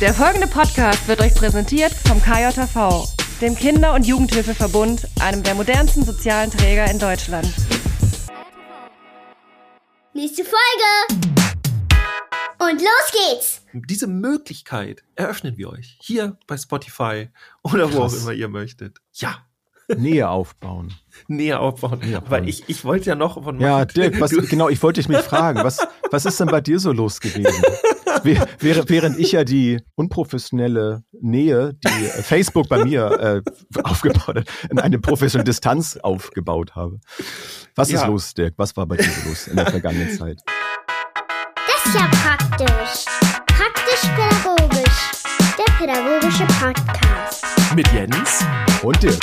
Der folgende Podcast wird euch präsentiert vom KJV, dem Kinder- und Jugendhilfeverbund, einem der modernsten sozialen Träger in Deutschland. Nächste Folge! Und los geht's! Diese Möglichkeit eröffnen wir euch hier bei Spotify oder wo auch immer ihr möchtet. Ja, Nähe aufbauen. näher aufbauen. Näher aufbauen. Weil ich, ich wollte ja noch von Ja, Dirk, was, genau, ich wollte dich mich fragen, was, was ist denn bei dir so los gewesen? Wäh- Während, während ich ja die unprofessionelle Nähe, die äh, Facebook bei mir äh, aufgebaut hat, in eine professionelle Distanz aufgebaut habe. Was ist Ja. los, Dirk? Was war bei dir los in der vergangenen Zeit? Das ist ja praktisch. Praktisch-pädagogisch. Der pädagogische Podcast. mit Jens. Und Dirk?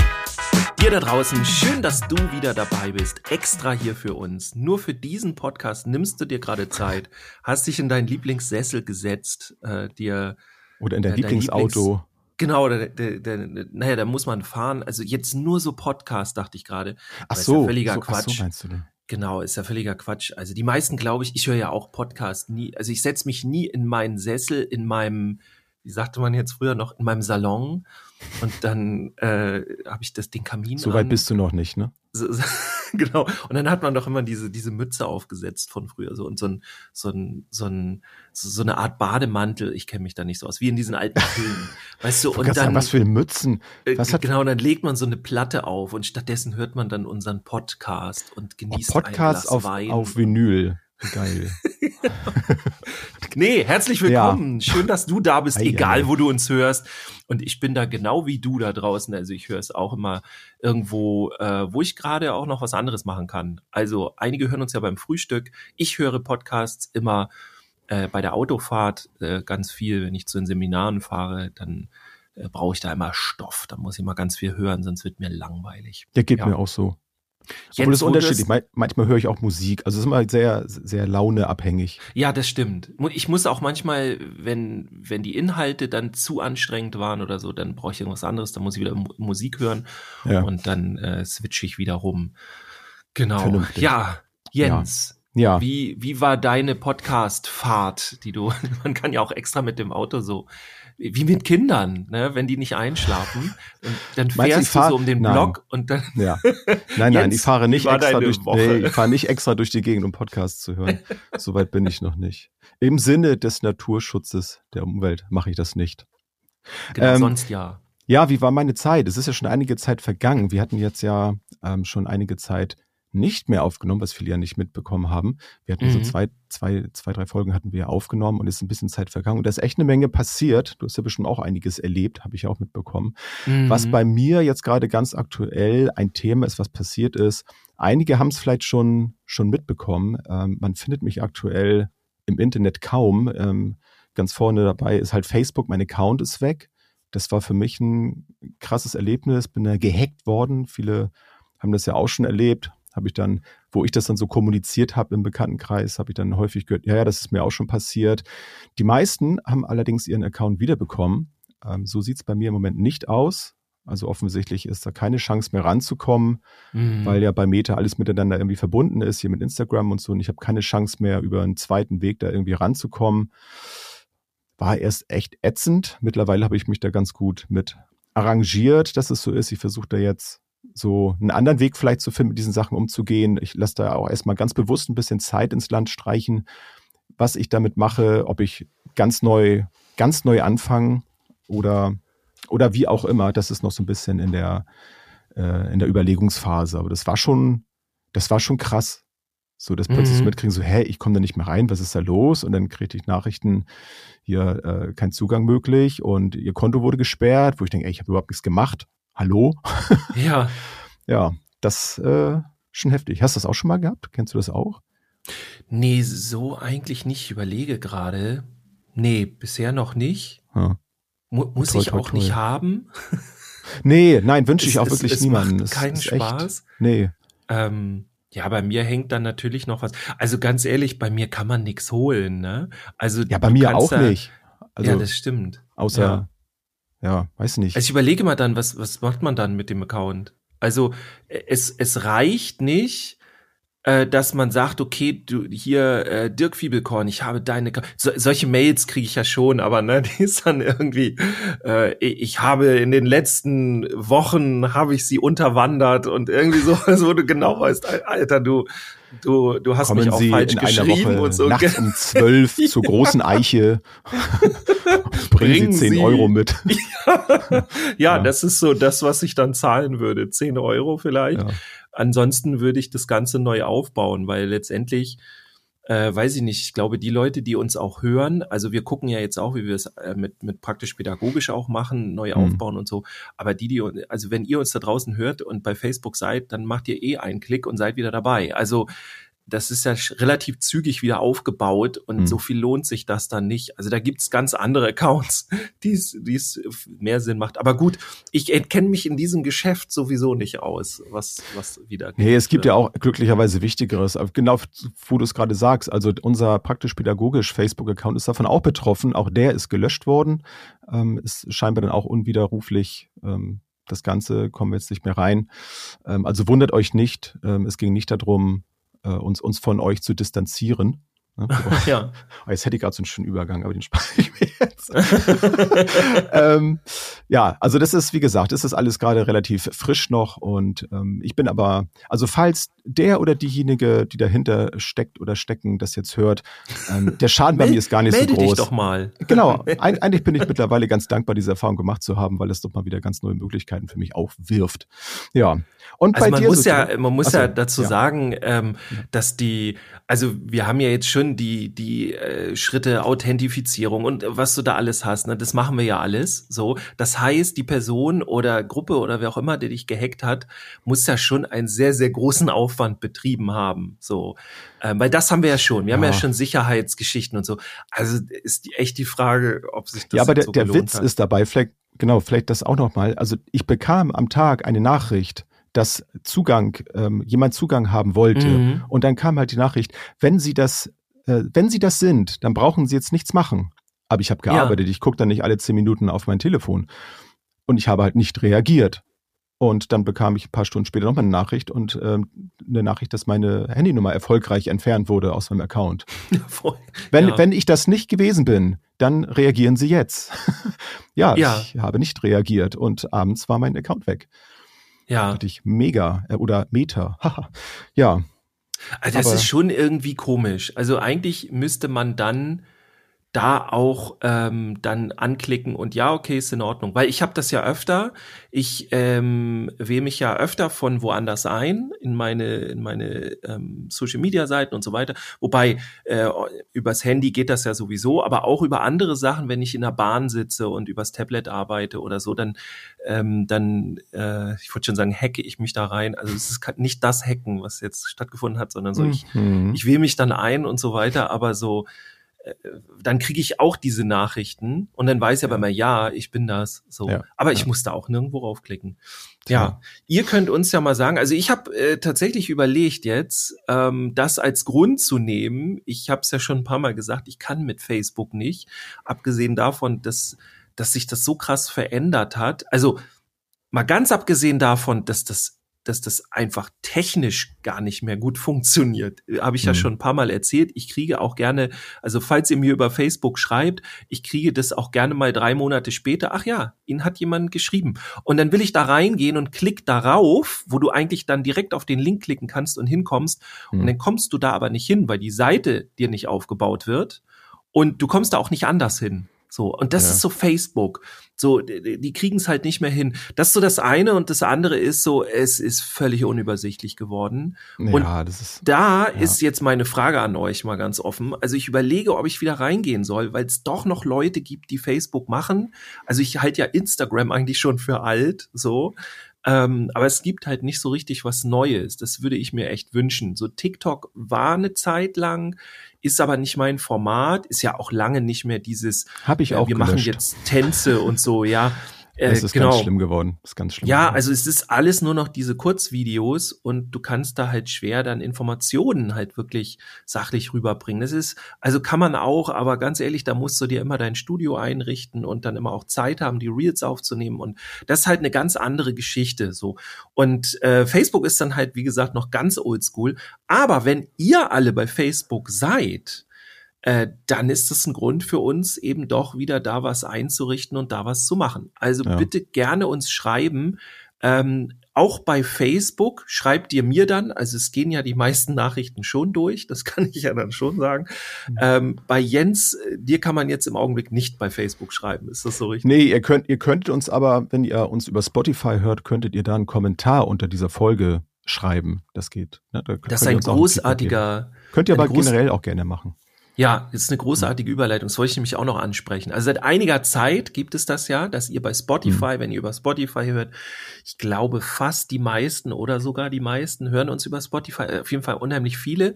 Dir da draußen, schön, dass du wieder dabei bist. Extra hier für uns. Nur für diesen Podcast nimmst du dir gerade Zeit, hast dich in deinen Lieblingssessel gesetzt, äh, dir Oder in dein Äh, Lieblingsauto? Genau, der, der, der, naja, da muss man fahren. Also jetzt nur so Podcast, dachte ich gerade. Ach Aber ist so, ja völliger so, ach Quatsch. so meinst du denn? Genau, ist ja völliger Quatsch. Also die meisten, glaube ich, ich höre ja auch Podcast nie. Also ich setze mich nie in meinen Sessel, in meinem, wie sagte man jetzt früher noch, in meinem Salon und dann äh, habe ich das den Kamin. So weit an. bist du noch nicht, ne? So, so, genau. Und dann hat man doch immer diese, diese Mütze aufgesetzt von früher so und so ein, so ein, so ein, so, eine Art Bademantel. Ich kenne mich da nicht so aus, wie in diesen alten Filmen. Weißt du, und grad sagen, dann, was für Mützen. äh, Was hat genau, und dann legt man so eine Platte auf und stattdessen hört man dann unseren Podcast und oh, genießt Podcast ein Glas auf, Wein. auf Vinyl? Geil. Nee, herzlich willkommen. Schön, dass du da bist, Ei, egal ei. wo du uns hörst. Und ich bin da genau wie du da draußen. Also ich höre es auch immer irgendwo, äh, wo ich gerade auch noch was anderes machen kann. Also einige hören uns ja beim Frühstück. Ich höre Podcasts immer äh, bei der Autofahrt äh, ganz viel. Wenn ich zu den Seminaren fahre, dann äh, brauche ich da immer Stoff. Da muss ich mal ganz viel hören, sonst wird mir langweilig. Der geht Ja. mir auch so. Jens, Obwohl das ist unterschiedlich. Manchmal höre ich auch Musik. Also es ist immer sehr, sehr launeabhängig. Ja, das stimmt. Ich muss auch manchmal, wenn, wenn die Inhalte dann zu anstrengend waren oder so, dann brauche ich irgendwas anderes, dann muss ich wieder Mu- Musik hören Ja. und dann äh, switche ich wieder rum. Genau. Vernünftig. Ja, Jens, Ja. wie, wie war deine Podcast-Fahrt, die du, man kann ja auch extra mit dem Auto so, wie mit Kindern, ne, wenn die nicht einschlafen, und dann Meinst du, ich fährst du fahr- so um den Nein. Block und dann, Ja. Nein, nein, ich fahre nicht extra durch, Woche? nee, ich fahre nicht extra durch die Gegend, um Podcasts zu hören. Soweit bin ich noch nicht. Im Sinne des Naturschutzes der Umwelt mache ich das nicht. genau, Ähm, sonst ja. Ja, wie war meine Zeit? Es ist ja schon einige Zeit vergangen. Wir hatten jetzt ja ähm, schon einige Zeit nicht mehr aufgenommen, was viele ja nicht mitbekommen haben. Wir hatten so Mhm. zwei, zwei, zwei, drei Folgen hatten wir aufgenommen und ist ein bisschen Zeit vergangen. Und da ist echt eine Menge passiert. Du hast ja bestimmt auch einiges erlebt, habe ich auch mitbekommen. Was Mhm. bei mir jetzt gerade ganz aktuell ein Thema ist, was passiert ist. Einige haben es vielleicht schon, schon mitbekommen. Ähm, man findet mich aktuell im Internet kaum. Ähm, ganz vorne dabei ist halt Facebook, mein Account ist weg. Das war für mich ein krasses Erlebnis. Bin da gehackt worden. Viele haben das ja auch schon erlebt. Habe ich dann, wo ich das dann so kommuniziert habe im Bekanntenkreis, habe ich dann häufig gehört, ja, ja, das ist mir auch schon passiert. Die meisten haben allerdings ihren Account wiederbekommen. Ähm, so sieht's bei mir im Moment nicht aus. Also offensichtlich ist da keine Chance mehr ranzukommen, Mhm. weil ja bei Meta alles miteinander irgendwie verbunden ist, hier mit Instagram und so. Und ich habe keine Chance mehr, über einen zweiten Weg da irgendwie ranzukommen. War erst echt ätzend. Mittlerweile habe ich mich da ganz gut mit arrangiert, dass es so ist. Ich versuche da jetzt so einen anderen Weg vielleicht zu finden, mit diesen Sachen umzugehen. Ich lasse da auch erstmal ganz bewusst ein bisschen Zeit ins Land streichen, was ich damit mache, ob ich ganz neu, ganz neu anfange oder, oder wie auch immer. Das ist noch so ein bisschen in der, äh, in der Überlegungsphase. Aber das war schon, das war schon krass. So, das plötzlich Mhm. mitkriegen, so, hä, ich komme da nicht mehr rein, was ist da los? Und dann kriegte ich Nachrichten, hier äh, kein Zugang möglich und ihr Konto wurde gesperrt, wo ich denke, ey, ich habe überhaupt nichts gemacht. Hallo? Ja, Ja, das äh, schon heftig. Hast du das auch schon mal gehabt? Kennst du das auch? Nee, so eigentlich nicht. Ich überlege gerade. Nee, bisher noch nicht. Ja. Mu muss Toi, ich toi, auch toi. nicht haben. Nee, nein, wünsche ich Es- auch es- wirklich es niemandem. macht Es keinen echt- Spaß. Nee. Ähm, ja, bei mir hängt dann natürlich noch was. Also ganz ehrlich, bei mir kann man nichts holen, ne? Also Ja, bei mir auch da- nicht. Also, ja, das stimmt. außer, ja. Ja. weiß nicht. Also ich überlege mal dann, was, was macht man dann mit dem Account? Also es, es reicht nicht, äh, dass man sagt, okay, du hier äh, Dirk Fiebelkorn, ich habe deine so, solche Mails kriege ich ja schon, aber ne, die ist dann irgendwie äh, ich habe in den letzten Wochen habe ich sie unterwandert und irgendwie so, wo du genau weißt, Alter, du du du hast Kommen mich auch Sie falsch in einer geschrieben Woche und so. nachts um zwölf zur großen Eiche. Bringen, Sie 10 Sie- Euro mit. ja, Ja. das ist so das, was ich dann zahlen würde. 10 Euro vielleicht. Ja. Ansonsten würde ich das Ganze neu aufbauen, weil letztendlich, äh, weiß ich nicht, ich glaube, die Leute, die uns auch hören, also wir gucken ja jetzt auch, wie wir es äh, mit, mit praktisch pädagogisch auch machen, neu Mhm. aufbauen und so. Aber die, die, also wenn ihr uns da draußen hört und bei Facebook seid, dann macht ihr eh einen Klick und seid wieder dabei. Also das ist ja relativ zügig wieder aufgebaut und Mhm. so viel lohnt sich das dann nicht. Also da gibt's ganz andere Accounts, die es mehr Sinn macht. Aber gut, ich kenne mich in diesem Geschäft sowieso nicht aus, was, was wieder. Nee, es gibt ja auch glücklicherweise Wichtigeres. Genau, wo du es gerade sagst. Also unser praktisch-pädagogisch Facebook-Account ist davon auch betroffen. Auch der ist gelöscht worden. Ähm, ist scheinbar dann auch unwiderruflich. Ähm, das Ganze kommen wir jetzt nicht mehr rein. Ähm, also wundert euch nicht. Ähm, es ging nicht darum, äh, uns, uns von euch zu distanzieren. Ne? Ja. Oh, Jetzt hätte ich gerade so einen schönen Übergang, aber den spare ich mir jetzt. ähm, ja, also das ist, wie gesagt, das ist alles gerade relativ frisch noch und ähm, ich bin aber, also falls der oder diejenige, die dahinter steckt oder stecken, das jetzt hört, ähm, der Schaden bei mir ist gar nicht so Melde groß. dich doch mal. Genau, Eig eigentlich bin ich mittlerweile ganz dankbar, diese Erfahrung gemacht zu haben, weil es doch mal wieder ganz neue Möglichkeiten für mich aufwirft. Ja, und Also bei man dir muss so- ja, man muss Ach so, ja dazu ja. sagen, ähm, dass die, also wir haben ja jetzt schon die die äh, Schritte Authentifizierung und was du da alles hast, ne, das machen wir ja alles. So, das heißt, die Person oder Gruppe oder wer auch immer, der dich gehackt hat, muss ja schon einen sehr sehr großen Aufwand betrieben haben. So, ähm, weil das haben wir ja schon. Wir haben ja Ja. schon Sicherheitsgeschichten und so. Also ist die, echt die Frage, ob sich das ja, aber der, so der Witz hat. ist dabei, vielleicht, genau, vielleicht das auch nochmal. Also ich bekam am Tag eine Nachricht, dass Zugang, ähm, jemand Zugang haben wollte. Mhm. Und dann kam halt die Nachricht, wenn Sie das, äh, wenn Sie das sind, dann brauchen Sie jetzt nichts machen. Aber ich habe Ja. gearbeitet, ich gucke dann nicht alle zehn Minuten auf mein Telefon. Und ich habe halt nicht reagiert. Und dann bekam ich ein paar Stunden später nochmal eine Nachricht und ähm, eine Nachricht, dass meine Handynummer erfolgreich entfernt wurde aus meinem Account. Voll. Wenn, Ja. wenn ich das nicht gewesen bin, dann reagieren Sie jetzt. ja, Ja. ich habe nicht reagiert und abends war mein Account weg. ja. Hatte ich mega äh, oder Meta. Haha. ja, Also das Aber- ist schon irgendwie komisch. Also eigentlich müsste man dann da auch ähm, dann anklicken und ja, okay, ist in Ordnung. Weil ich habe das ja öfter. Ich ähm, wähle mich ja öfter von woanders ein in meine in meine ähm, Social Media Seiten und so weiter. Wobei äh, übers Handy geht das ja sowieso, aber auch über andere Sachen, wenn ich in der Bahn sitze und übers Tablet arbeite oder so, dann ähm, dann äh, ich würde schon sagen, hacke ich mich da rein. Also es ist nicht das Hacken, was jetzt stattgefunden hat, sondern so ich Mhm. ich wähle mich dann ein und so weiter, aber so, dann kriege ich auch diese Nachrichten und dann weiß ich aber immer, ja, ich bin das. So. Ja, aber ich ja. muss da auch nirgendwo raufklicken. Tja. Ja, ihr könnt uns ja mal sagen, also ich habe äh, tatsächlich überlegt jetzt, ähm, das als Grund zu nehmen. Ich habe es ja schon ein paar Mal gesagt, ich kann mit Facebook nicht, abgesehen davon, dass, dass sich das so krass verändert hat. Also mal ganz abgesehen davon, dass das dass das einfach technisch gar nicht mehr gut funktioniert. Äh, Habe ich ja Mhm. schon ein paar Mal erzählt. Ich kriege auch gerne, also falls ihr mir über Facebook schreibt, ich kriege das auch gerne mal drei Monate später. Ach ja, Ihnen hat jemand geschrieben. Und dann will ich da reingehen und klick darauf, wo du eigentlich dann direkt auf den Link klicken kannst und hinkommst. Und Mhm. dann kommst du da aber nicht hin, weil die Seite dir nicht aufgebaut wird. Und du kommst da auch nicht anders hin. So, und das Ja. ist so Facebook. So, die, die kriegen es halt nicht mehr hin. Das ist so das eine und das andere ist so, es ist völlig unübersichtlich geworden. Und ja, das ist. Da Ja. ist jetzt meine Frage an euch mal ganz offen. Also ich überlege, ob ich wieder reingehen soll, weil es doch noch Leute gibt, die Facebook machen. Also ich halte ja Instagram eigentlich schon für alt, so. Ähm, aber es gibt halt nicht so richtig was Neues. Das würde ich mir echt wünschen. So TikTok war eine Zeit lang, ist aber nicht mein Format, ist ja auch lange nicht mehr dieses, Habe ich äh, auch wir machen gelöscht. jetzt Tänze und so, ja. Äh, Es ist genau. ganz schlimm geworden. Es ist ganz schlimm. Ja, geworden. also es ist alles nur noch diese Kurzvideos und du kannst da halt schwer dann Informationen halt wirklich sachlich rüberbringen. Das ist, also kann man auch, aber ganz ehrlich, da musst du dir immer dein Studio einrichten und dann immer auch Zeit haben, die Reels aufzunehmen und das ist halt eine ganz andere Geschichte so. Und äh, Facebook ist dann halt, wie gesagt, noch ganz oldschool. Aber wenn ihr alle bei Facebook seid, äh, dann ist das ein Grund für uns, eben doch wieder da was einzurichten und da was zu machen. Also Ja. bitte gerne uns schreiben. Ähm, auch bei Facebook schreibt ihr mir dann, also es gehen ja die meisten Nachrichten schon durch, das kann ich ja dann schon sagen. Mhm. Ähm, bei Jens, dir kann man jetzt im Augenblick nicht bei Facebook schreiben, ist das so richtig? Nee, ihr könnt, ihr könntet uns aber, wenn ihr uns über Spotify hört, könntet ihr da einen Kommentar unter dieser Folge schreiben. Das geht. Ne? Da Das ist ein großartiger, Könnt ihr aber generell auch gerne machen. Ja, ist eine großartige Überleitung. Das wollte ich nämlich auch noch ansprechen. Also seit einiger Zeit gibt es das ja, dass ihr bei Spotify, wenn ihr über Spotify hört, ich glaube fast die meisten oder sogar die meisten hören uns über Spotify, äh, auf jeden Fall unheimlich viele.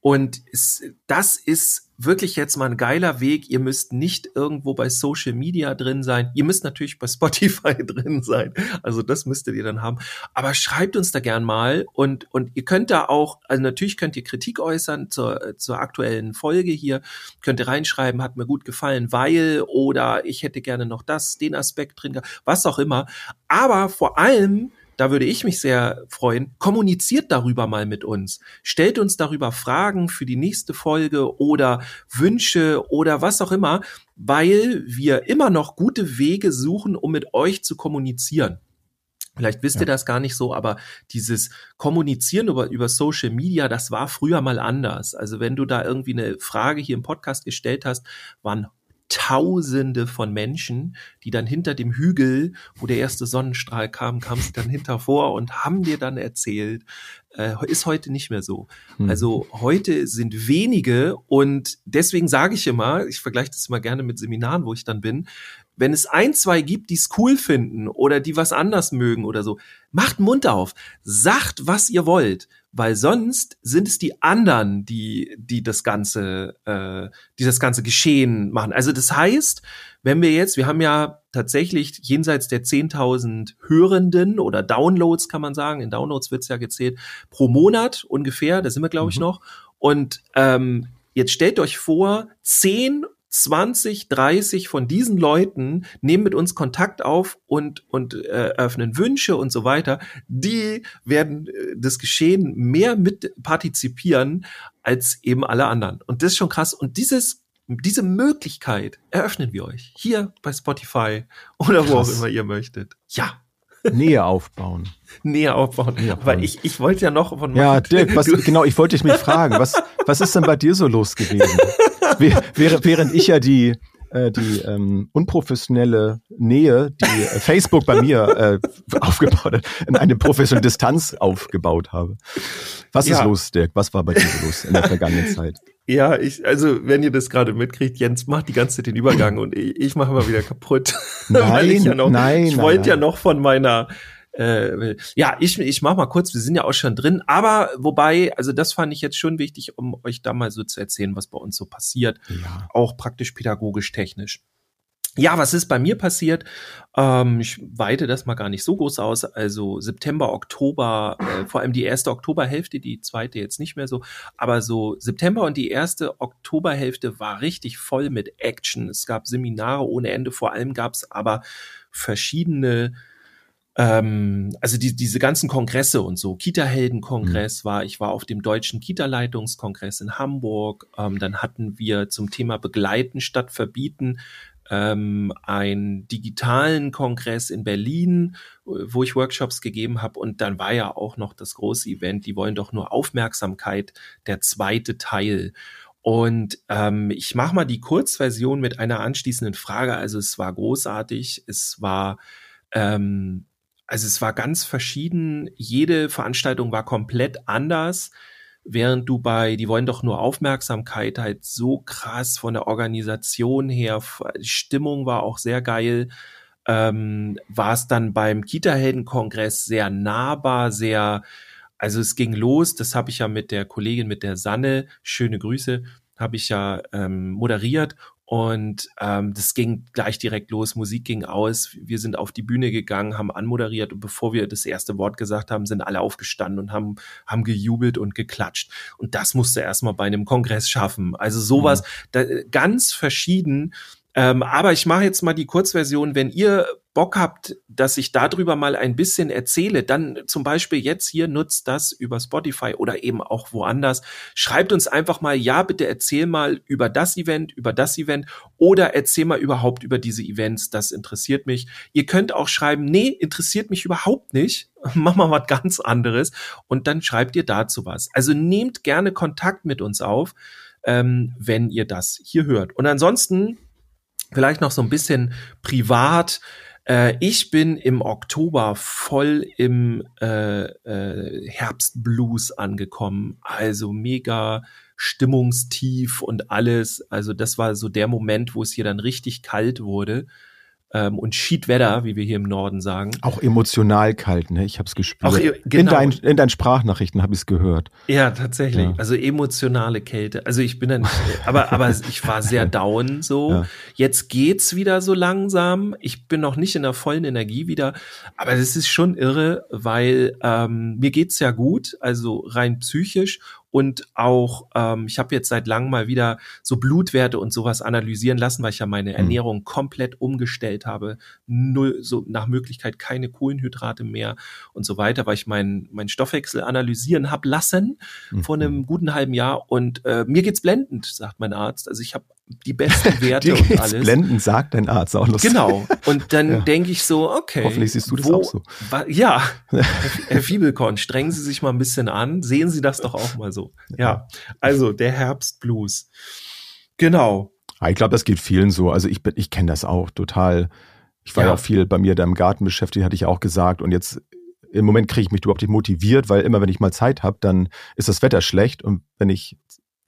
Und es, das ist wirklich jetzt mal ein geiler Weg. Ihr müsst nicht irgendwo bei Social Media drin sein. Ihr müsst natürlich bei Spotify drin sein. Also das müsstet ihr dann haben. Aber schreibt uns da gern mal und, und ihr könnt da auch, also natürlich könnt ihr Kritik äußern zur, zur aktuellen Folge hier. Könnt ihr reinschreiben, hat mir gut gefallen, weil oder ich hätte gerne noch das, den Aspekt drin, was auch immer. Aber vor allem, da würde ich mich sehr freuen, kommuniziert darüber mal mit uns. Stellt uns darüber Fragen für die nächste Folge oder Wünsche oder was auch immer, weil wir immer noch gute Wege suchen, um mit euch zu kommunizieren. Vielleicht wisst ihr das gar nicht so, aber dieses Kommunizieren über, über Social Media, das war früher mal anders. Also wenn du da irgendwie eine Frage hier im Podcast gestellt hast, waren Tausende von Menschen, die dann hinter dem Hügel, wo der erste Sonnenstrahl kam, kamen sie dann hinter vor und haben dir dann erzählt. Äh, ist heute nicht mehr so. Hm. Also heute sind wenige und deswegen sage ich immer, ich vergleiche das immer gerne mit Seminaren, wo ich dann bin, wenn es ein, zwei gibt, die es cool finden oder die was anders mögen oder so, macht Mund auf, sagt, was ihr wollt, weil sonst sind es die anderen, die, die das ganze, äh, die das ganze Geschehen machen. Also das heißt, wenn wir jetzt, wir haben ja tatsächlich jenseits der 10.000 Hörenden oder Downloads, kann man sagen, in Downloads wird's ja gezählt, pro Monat ungefähr, da sind wir, glaube ich, Mhm. noch. Und ähm, jetzt stellt euch vor, 10 20, 30 von diesen Leuten nehmen mit uns Kontakt auf und, und äh, eröffnen Wünsche und so weiter. Die werden äh, das Geschehen mehr mit partizipieren als eben alle anderen. Und das ist schon krass. Und dieses, diese Möglichkeit eröffnen wir euch hier bei Spotify oder wo auch Krass. immer ihr möchtet. Ja, Nähe aufbauen. näher aufbauen. Näher Aber aufbauen. ich, ich wollte ja noch von Ja, Dirk, was, genau, ich wollte dich mich fragen, was, was ist denn bei dir so los gewesen? Wäh- Während, ich ja die, äh, die ähm, unprofessionelle Nähe, die äh, Facebook bei mir äh, aufgebaut hat, in eine professionelle Distanz aufgebaut habe. Was Ja. ist los, Dirk? Was war bei dir so los in der vergangenen Zeit? Ja, ich, also wenn ihr das gerade mitkriegt, Jens macht die ganze Zeit den Übergang und ich, ich mache mal wieder kaputt. Weil ich ja noch, nein, ich nein, wollte ja nein. noch von meiner äh, ja, ich, ich mach mal kurz, wir sind ja auch schon drin, aber wobei, also das fand ich jetzt schon wichtig, um euch da mal so zu erzählen, was bei uns so passiert, Ja. auch praktisch pädagogisch technisch. Ja, was ist bei mir passiert? Ähm, ich weite das mal gar nicht so groß aus. Also September, Oktober, äh, vor allem die erste Oktoberhälfte, die zweite jetzt nicht mehr so, aber so September und die erste Oktoberhälfte war richtig voll mit Action. Es gab Seminare ohne Ende, vor allem gab es aber verschiedene ähm, also die, diese ganzen Kongresse und so, Kita-Helden-Kongress war, ich war auf dem deutschen Kita-Leitungskongress in Hamburg, ähm, dann hatten wir zum Thema Begleiten statt Verbieten ähm, einen digitalen Kongress in Berlin, äh, wo ich Workshops gegeben habe. Und dann war ja auch noch das große Event, die wollen doch nur Aufmerksamkeit, der zweite Teil. Und ähm, ich mache mal die Kurzversion mit einer anschließenden Frage. Also es war großartig, es war ähm, also es war ganz verschieden. Jede Veranstaltung war komplett anders, während du bei, die wollen doch nur Aufmerksamkeit halt so krass von der Organisation her, die Stimmung war auch sehr geil. Ähm, war es dann beim Kita-Helden-Kongress sehr nahbar, sehr, also es ging los, das habe ich ja mit der Kollegin, mit der Sanne, schöne Grüße, habe ich ja ähm, moderiert Und ähm, das ging gleich direkt los, Musik ging aus, wir sind auf die Bühne gegangen, haben anmoderiert und bevor wir das erste Wort gesagt haben, sind alle aufgestanden und haben, haben gejubelt und geklatscht. Und das musste erstmal bei einem Kongress schaffen. Also sowas, mhm. da, ganz verschieden. Ähm, aber ich mache jetzt mal die Kurzversion. Wenn ihr Bock habt, dass ich darüber mal ein bisschen erzähle, dann zum Beispiel jetzt hier nutzt das über Spotify oder eben auch woanders. Schreibt uns einfach mal, ja, bitte erzähl mal über das Event, über das Event oder erzähl mal überhaupt über diese Events. Das interessiert mich. Ihr könnt auch schreiben, nee, interessiert mich überhaupt nicht. Mach mal was ganz anderes und dann schreibt ihr dazu was. Also nehmt gerne Kontakt mit uns auf, ähm, wenn ihr das hier hört. Und ansonsten vielleicht noch so ein bisschen privat. Äh, ich bin im Oktober voll im äh, äh, Herbstblues angekommen. Also mega stimmungstief und alles. Also das war so der Moment, wo es hier dann richtig kalt wurde ähm, und Schiedwetter, wie wir hier im Norden sagen. Auch emotional kalt, ne? Ich habe es gespürt. Auch, genau. in, dein, in deinen Sprachnachrichten habe ich es gehört. Ja, tatsächlich. Ja. Also emotionale Kälte. Also ich bin dann, aber aber ich war sehr down so. Ja. Jetzt geht's wieder so langsam. Ich bin noch nicht in der vollen Energie wieder, aber das ist schon irre, weil ähm, mir geht's ja gut, also rein psychisch und auch, ähm, ich habe jetzt seit langem mal wieder so Blutwerte und sowas analysieren lassen, weil ich ja meine mhm. Ernährung komplett umgestellt habe. Null, so nach Möglichkeit keine Kohlenhydrate mehr und so weiter, weil ich meinen mein Stoffwechsel analysieren hab lassen mhm. vor einem guten halben Jahr. Und äh, mir geht's blendend, sagt mein Arzt. Also ich habe die besten Werte und alles. Blenden, sagt dein Arzt auch lustig. Genau. Und dann ja. denke ich so, okay. Hoffentlich siehst du das wo, auch so. Wa, ja, Herr Fiebelkorn, strengen Sie sich mal ein bisschen an. Sehen Sie das doch auch mal so. Ja. Also der Herbstblues. Genau. Ich glaube, das geht vielen so. Also ich bin, ich kenne das auch total. Ich war ja. auch viel bei mir da im Garten beschäftigt, hatte ich auch gesagt. Und jetzt im Moment kriege ich mich überhaupt nicht motiviert, weil immer wenn ich mal Zeit habe, dann ist das Wetter schlecht und wenn ich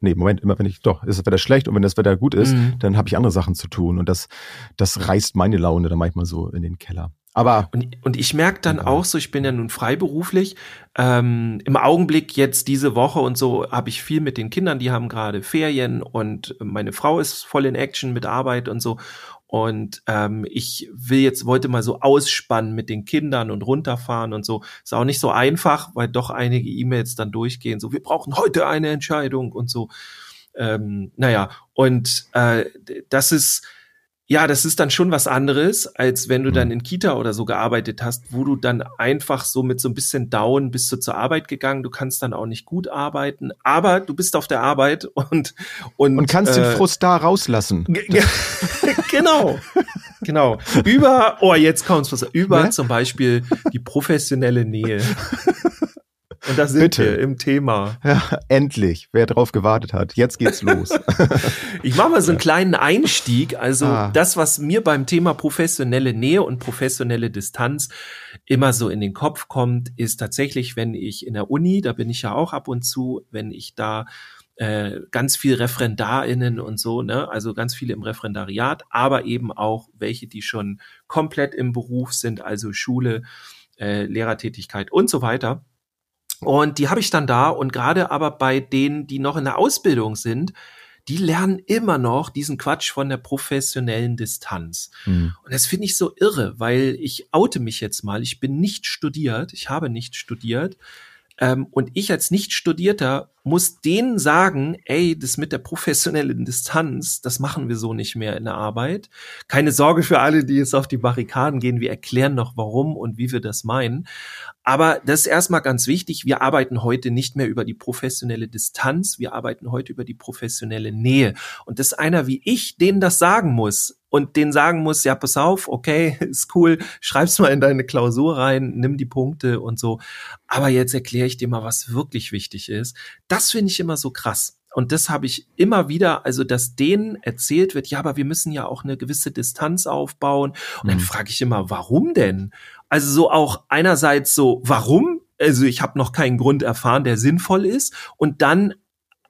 nee, Moment, immer wenn ich, doch, ist das Wetter schlecht und wenn das Wetter gut ist, mhm. dann habe ich andere Sachen zu tun und das, das reißt meine Laune dann manchmal so in den Keller. Aber und, und ich merke dann ja. auch so, ich bin ja nun freiberuflich. Ähm, Im Augenblick jetzt diese Woche und so habe ich viel mit den Kindern, die haben gerade Ferien und meine Frau ist voll in Action mit Arbeit und so. Und ähm, ich will jetzt, wollte mal so ausspannen mit den Kindern und runterfahren und so. Ist auch nicht so einfach, weil doch einige E-Mails dann durchgehen. So, wir brauchen heute eine Entscheidung und so. Ähm, naja, und äh, das ist ja, das ist dann schon was anderes, als wenn du dann mhm. in Kita oder so gearbeitet hast, wo du dann einfach so mit so ein bisschen Down bist du zur Arbeit gegangen. Du kannst dann auch nicht gut arbeiten, aber du bist auf der Arbeit und und, und kannst äh, den Frust da rauslassen. genau, genau. Über, oh, jetzt kommt's was. Über ne? zum Beispiel die professionelle Nähe. Und da sind Bitte. wir im Thema. Ja, endlich. Wer drauf gewartet hat. Jetzt geht's los. ich mache mal so einen kleinen Einstieg. Also ah. das, was mir beim Thema professionelle Nähe und professionelle Distanz immer so in den Kopf kommt, ist tatsächlich, wenn ich in der Uni, da bin ich ja auch ab und zu, wenn ich da äh, ganz viel ReferendarInnen und so, ne, also ganz viele im Referendariat, aber eben auch welche, die schon komplett im Beruf sind, also Schule, äh, Lehrertätigkeit und so weiter und die habe ich dann da und gerade aber bei denen, die noch in der Ausbildung sind, die lernen immer noch diesen Quatsch von der professionellen Distanz. Mhm. Und das finde ich so irre, weil ich oute mich jetzt mal. Ich bin nicht studiert, ich habe nicht studiert. Ähm, und ich als Nicht-Studierter muss denen sagen, ey, das mit der professionellen Distanz, das machen wir so nicht mehr in der Arbeit. Keine Sorge für alle, die jetzt auf die Barrikaden gehen. Wir erklären noch warum und wie wir das meinen. Aber das ist erstmal ganz wichtig. Wir arbeiten heute nicht mehr über die professionelle Distanz. Wir arbeiten heute über die professionelle Nähe. Und das einer wie ich, denen das sagen muss und denen sagen muss, ja, pass auf, okay, ist cool, schreib's mal in deine Klausur rein, nimm die Punkte und so. Aber jetzt erkläre ich dir mal, was wirklich wichtig ist. Das finde ich immer so krass. Und das habe ich immer wieder, also dass denen erzählt wird, ja, aber wir müssen ja auch eine gewisse Distanz aufbauen. Und dann mhm. frage ich immer, warum denn? Also so auch einerseits so, warum? Also ich habe noch keinen Grund erfahren, der sinnvoll ist. Und dann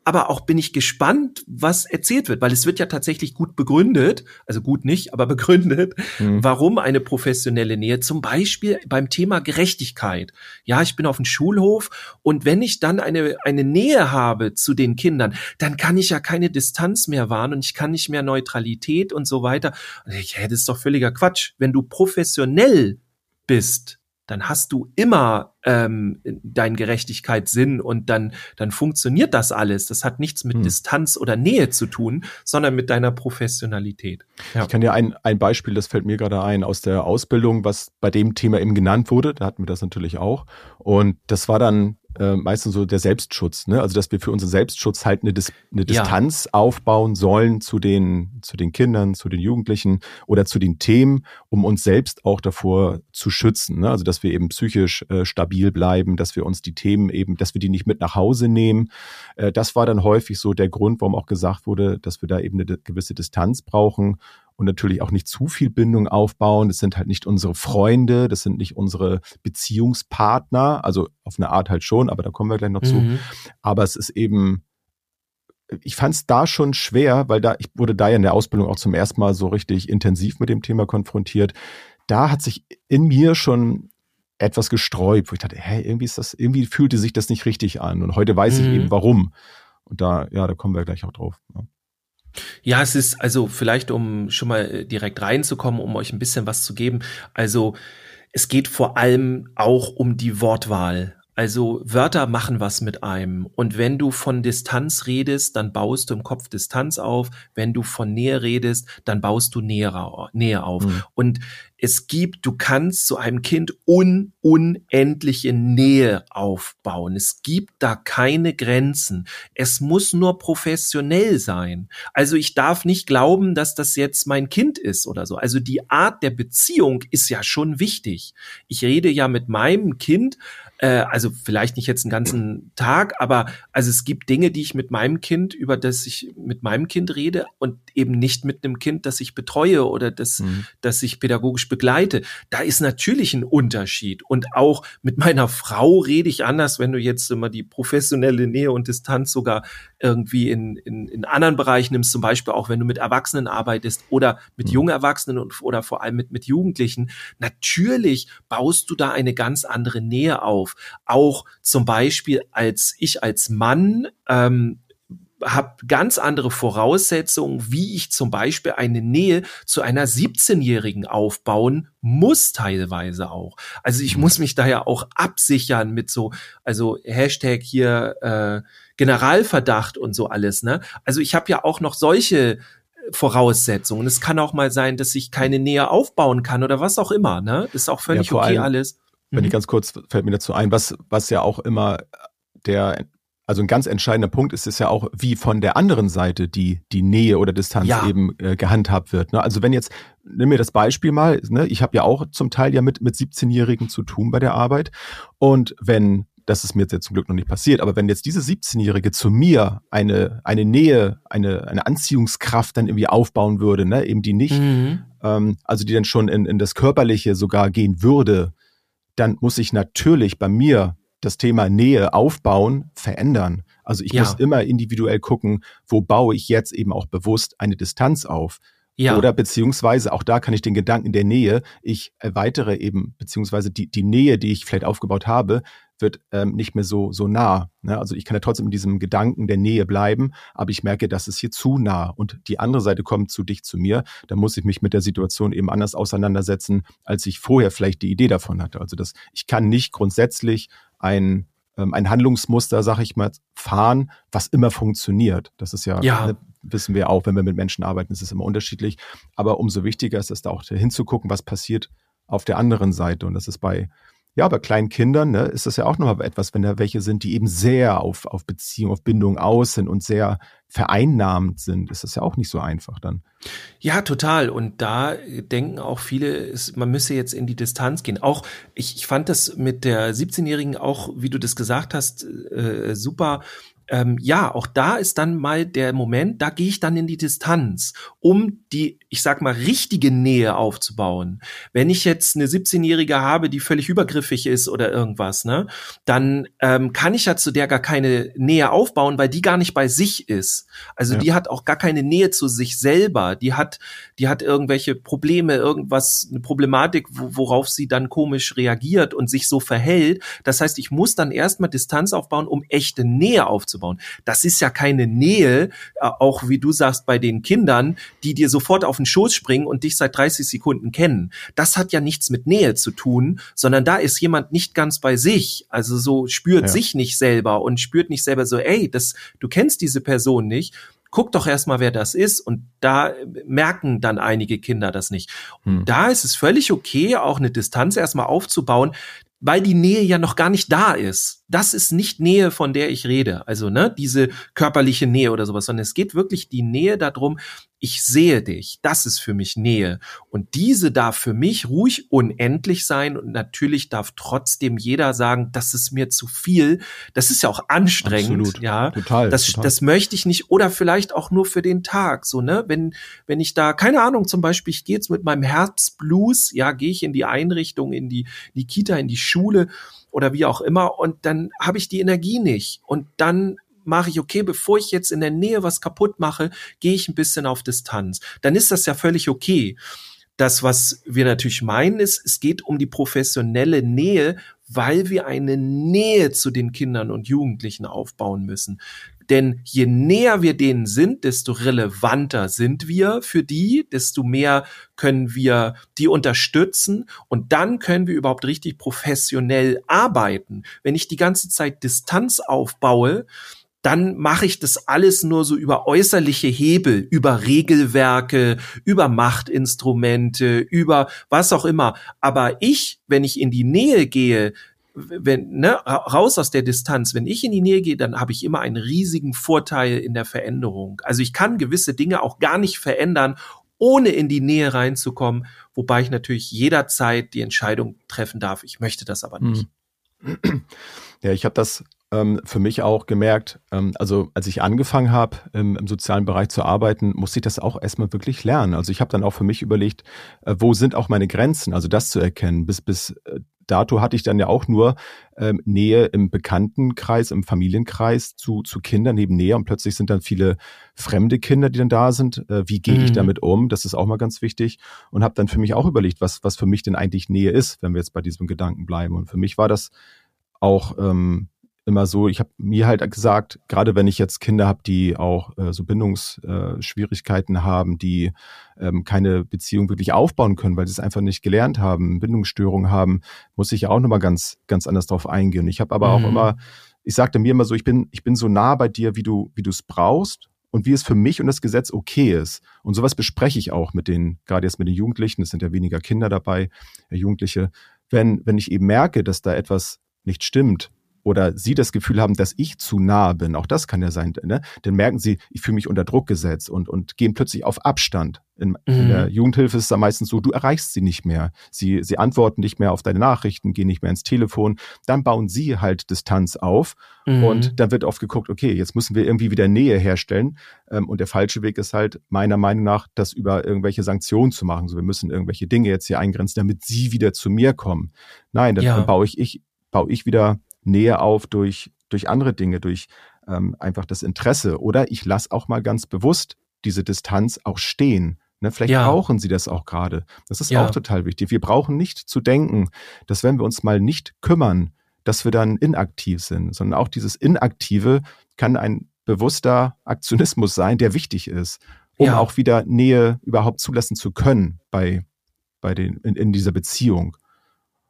aber auch bin ich gespannt, was erzählt wird, weil es wird ja tatsächlich gut begründet, also gut nicht, aber begründet, mhm. warum eine professionelle Nähe, zum Beispiel beim Thema Gerechtigkeit. Ja, ich bin auf dem Schulhof und wenn ich dann eine, eine Nähe habe zu den Kindern, dann kann ich ja keine Distanz mehr wahren und ich kann nicht mehr Neutralität und so weiter. Ja, das ist doch völliger Quatsch. Wenn du professionell bist, dann hast du immer ähm, deinen Gerechtigkeitssinn und dann, dann funktioniert das alles. Das hat nichts mit hm. Distanz oder Nähe zu tun, sondern mit deiner Professionalität. Ja. Ich kann dir ein, ein Beispiel, das fällt mir gerade ein, aus der Ausbildung, was bei dem Thema eben genannt wurde. Da hatten wir das natürlich auch. Und das war dann äh, meistens so der Selbstschutz, ne? Also dass wir für unseren Selbstschutz halt eine, Dis eine Distanz ja. aufbauen sollen zu den, zu den Kindern, zu den Jugendlichen oder zu den Themen, um uns selbst auch davor zu schützen. Ne? Also dass wir eben psychisch äh, stabil bleiben, dass wir uns die Themen eben, dass wir die nicht mit nach Hause nehmen. Äh, das war dann häufig so der Grund, warum auch gesagt wurde, dass wir da eben eine gewisse Distanz brauchen und natürlich auch nicht zu viel Bindung aufbauen. Das sind halt nicht unsere Freunde, das sind nicht unsere Beziehungspartner, also auf eine Art halt schon, aber da kommen wir gleich noch mhm. zu. Aber es ist eben, ich fand es da schon schwer, weil da, ich wurde da ja in der Ausbildung auch zum ersten Mal so richtig intensiv mit dem Thema konfrontiert. Da hat sich in mir schon etwas gesträubt, wo ich dachte, hä, irgendwie ist das, irgendwie fühlte sich das nicht richtig an. Und heute weiß mhm. ich eben warum. Und da, ja, da kommen wir gleich auch drauf. Ja. Ja, es ist also vielleicht, um schon mal äh, direkt reinzukommen, um euch ein bisschen was zu geben. Also es geht vor allem auch um die Wortwahl. Also Wörter machen was mit einem. Und wenn du von Distanz redest, dann baust du im Kopf Distanz auf. Wenn du von Nähe redest, dann baust du Nähe, Nähe auf. Mhm. Und es gibt, du kannst zu einem Kind un, unendliche Nähe aufbauen. Es gibt da keine Grenzen. Es muss nur professionell sein. Also ich darf nicht glauben, dass das jetzt mein Kind ist oder so. Also die Art der Beziehung ist ja schon wichtig. Ich rede ja mit meinem Kind äh, also vielleicht nicht jetzt einen ganzen Tag, aber also es gibt Dinge, die ich mit meinem Kind, über das ich mit meinem Kind rede und eben nicht mit einem Kind, das ich betreue oder das, mhm. das ich pädagogisch begleite. Da ist natürlich ein Unterschied. Und auch mit meiner Frau rede ich anders, wenn du jetzt immer die professionelle Nähe und Distanz sogar irgendwie in, in, in anderen Bereichen nimmst, zum Beispiel auch wenn du mit Erwachsenen arbeitest oder mit mhm. jungen Erwachsenen und, oder vor allem mit, mit Jugendlichen. Natürlich baust du da eine ganz andere Nähe auf. Auch zum Beispiel als ich als Mann ähm, habe ganz andere Voraussetzungen, wie ich zum Beispiel eine Nähe zu einer 17-Jährigen aufbauen muss teilweise auch. Also ich mhm. muss mich da ja auch absichern mit so, also Hashtag hier äh, Generalverdacht und so alles. Ne? Also ich habe ja auch noch solche Voraussetzungen. Es kann auch mal sein, dass ich keine Nähe aufbauen kann oder was auch immer. Ne? Ist auch völlig ja, okay alles wenn mhm. ich ganz kurz, fällt mir dazu ein, was, was ja auch immer der, also ein ganz entscheidender Punkt ist, ist ja auch, wie von der anderen Seite die, die Nähe oder Distanz ja. eben äh, gehandhabt wird. Ne? Also wenn jetzt, nimm mir das Beispiel mal, ne? ich habe ja auch zum Teil ja mit, mit 17-Jährigen zu tun bei der Arbeit. Und wenn das ist mir jetzt zum Glück noch nicht passiert, aber wenn jetzt diese 17-Jährige zu mir eine, eine Nähe, eine, eine Anziehungskraft dann irgendwie aufbauen würde, ne, eben die nicht, mhm. ähm, also die dann schon in, in das Körperliche sogar gehen würde, dann muss ich natürlich bei mir das Thema Nähe aufbauen, verändern. Also ich ja. muss immer individuell gucken, wo baue ich jetzt eben auch bewusst eine Distanz auf. Ja. Oder beziehungsweise auch da kann ich den Gedanken der Nähe, ich erweitere eben, beziehungsweise die, die Nähe, die ich vielleicht aufgebaut habe, wird ähm, nicht mehr so, so nah. Ne? Also ich kann ja trotzdem in diesem Gedanken der Nähe bleiben, aber ich merke, das ist hier zu nah und die andere Seite kommt zu dicht zu mir. Da muss ich mich mit der Situation eben anders auseinandersetzen, als ich vorher vielleicht die Idee davon hatte. Also das, ich kann nicht grundsätzlich ein ähm, ein Handlungsmuster, sag ich mal, fahren, was immer funktioniert. Das ist ja, ja. Ne, wissen wir auch, wenn wir mit Menschen arbeiten, ist es immer unterschiedlich. Aber umso wichtiger ist es da auch hinzugucken, was passiert auf der anderen Seite. Und das ist bei ja, bei kleinen Kindern ne, ist das ja auch nochmal etwas, wenn da welche sind, die eben sehr auf, auf Beziehung, auf Bindung aus sind und sehr vereinnahmend sind, ist das ja auch nicht so einfach dann. Ja, total. Und da denken auch viele, man müsse jetzt in die Distanz gehen. Auch ich, ich fand das mit der 17-Jährigen auch, wie du das gesagt hast, äh, super ähm, ja, auch da ist dann mal der Moment, da gehe ich dann in die Distanz, um die ich sag mal, richtige Nähe aufzubauen. Wenn ich jetzt eine 17-Jährige habe, die völlig übergriffig ist oder irgendwas, ne, dann ähm, kann ich ja zu der gar keine Nähe aufbauen, weil die gar nicht bei sich ist. Also ja. die hat auch gar keine Nähe zu sich selber. Die hat, die hat irgendwelche Probleme, irgendwas, eine Problematik, worauf sie dann komisch reagiert und sich so verhält. Das heißt, ich muss dann erstmal Distanz aufbauen, um echte Nähe aufzubauen. Das ist ja keine Nähe, äh, auch wie du sagst, bei den Kindern, die dir sofort auf den Schoß springen und dich seit 30 Sekunden kennen. Das hat ja nichts mit Nähe zu tun, sondern da ist jemand nicht ganz bei sich, also so spürt ja. sich nicht selber und spürt nicht selber so, ey, das, du kennst diese Person nicht guck doch erstmal, wer das ist. Und da merken dann einige Kinder das nicht. Und hm. da ist es völlig okay, auch eine Distanz erstmal aufzubauen, weil die Nähe ja noch gar nicht da ist. Das ist nicht Nähe, von der ich rede. Also, ne, diese körperliche Nähe oder sowas, sondern es geht wirklich die Nähe darum, ich sehe dich. Das ist für mich Nähe. Und diese darf für mich ruhig unendlich sein. Und natürlich darf trotzdem jeder sagen, das ist mir zu viel. Das ist ja auch anstrengend. Absolut. Ja, total das, total. das möchte ich nicht. Oder vielleicht auch nur für den Tag. So, ne, wenn, wenn ich da, keine Ahnung, zum Beispiel, ich gehe jetzt mit meinem Herzblues, ja, gehe ich in die Einrichtung, in die, die Kita, in die Schule oder wie auch immer. Und dann habe ich die Energie nicht. Und dann mache ich, okay, bevor ich jetzt in der Nähe was kaputt mache, gehe ich ein bisschen auf Distanz. Dann ist das ja völlig okay. Das, was wir natürlich meinen, ist, es geht um die professionelle Nähe, weil wir eine Nähe zu den Kindern und Jugendlichen aufbauen müssen. Denn je näher wir denen sind, desto relevanter sind wir für die, desto mehr können wir die unterstützen und dann können wir überhaupt richtig professionell arbeiten. Wenn ich die ganze Zeit Distanz aufbaue, dann mache ich das alles nur so über äußerliche Hebel, über Regelwerke, über Machtinstrumente, über was auch immer. Aber ich, wenn ich in die Nähe gehe, wenn, ne, raus aus der Distanz, wenn ich in die Nähe gehe, dann habe ich immer einen riesigen Vorteil in der Veränderung. Also ich kann gewisse Dinge auch gar nicht verändern, ohne in die Nähe reinzukommen, wobei ich natürlich jederzeit die Entscheidung treffen darf. Ich möchte das aber nicht. Ja, ich habe das ähm, für mich auch gemerkt, ähm, also als ich angefangen habe, im, im, sozialen Bereich zu arbeiten, musste ich das auch erstmal wirklich lernen. Also ich habe dann auch für mich überlegt, äh, wo sind auch meine Grenzen, also das zu erkennen. Bis, bis äh, dato hatte ich dann ja auch nur ähm, Nähe im Bekanntenkreis, im Familienkreis zu, zu Kindern neben Nähe und plötzlich sind dann viele fremde Kinder, die dann da sind. Äh, wie gehe mhm. ich damit um? Das ist auch mal ganz wichtig. Und habe dann für mich auch überlegt, was, was für mich denn eigentlich Nähe ist, wenn wir jetzt bei diesem Gedanken bleiben. Und für mich war das auch ähm, immer so, ich habe mir halt gesagt, gerade wenn ich jetzt Kinder habe, die auch äh, so Bindungsschwierigkeiten äh, haben, die ähm, keine Beziehung wirklich aufbauen können, weil sie es einfach nicht gelernt haben, Bindungsstörungen haben, muss ich ja auch nochmal ganz, ganz anders drauf eingehen. Ich habe aber mhm. auch immer, ich sagte mir immer so, ich bin, ich bin so nah bei dir, wie du, wie du es brauchst und wie es für mich und das Gesetz okay ist. Und sowas bespreche ich auch mit den, gerade jetzt mit den Jugendlichen, es sind ja weniger Kinder dabei, ja, Jugendliche, wenn, wenn ich eben merke, dass da etwas nicht stimmt, oder sie das Gefühl haben, dass ich zu nah bin, auch das kann ja sein, ne? dann merken sie, ich fühle mich unter Druck gesetzt und, und gehen plötzlich auf Abstand. In, mhm. in der Jugendhilfe ist es da meistens so, du erreichst sie nicht mehr. Sie, sie antworten nicht mehr auf deine Nachrichten, gehen nicht mehr ins Telefon. Dann bauen sie halt Distanz auf mhm. und dann wird oft geguckt, okay, jetzt müssen wir irgendwie wieder Nähe herstellen. Ähm, und der falsche Weg ist halt meiner Meinung nach, das über irgendwelche Sanktionen zu machen. So, wir müssen irgendwelche Dinge jetzt hier eingrenzen, damit sie wieder zu mir kommen. Nein, dann, ja. dann baue ich, ich, baue ich wieder Nähe auf durch, durch andere Dinge, durch ähm, einfach das Interesse. Oder ich lasse auch mal ganz bewusst diese Distanz auch stehen. Ne, vielleicht ja. brauchen sie das auch gerade. Das ist ja. auch total wichtig. Wir brauchen nicht zu denken, dass wenn wir uns mal nicht kümmern, dass wir dann inaktiv sind, sondern auch dieses Inaktive kann ein bewusster Aktionismus sein, der wichtig ist, um ja. auch wieder Nähe überhaupt zulassen zu können bei, bei den, in, in dieser Beziehung.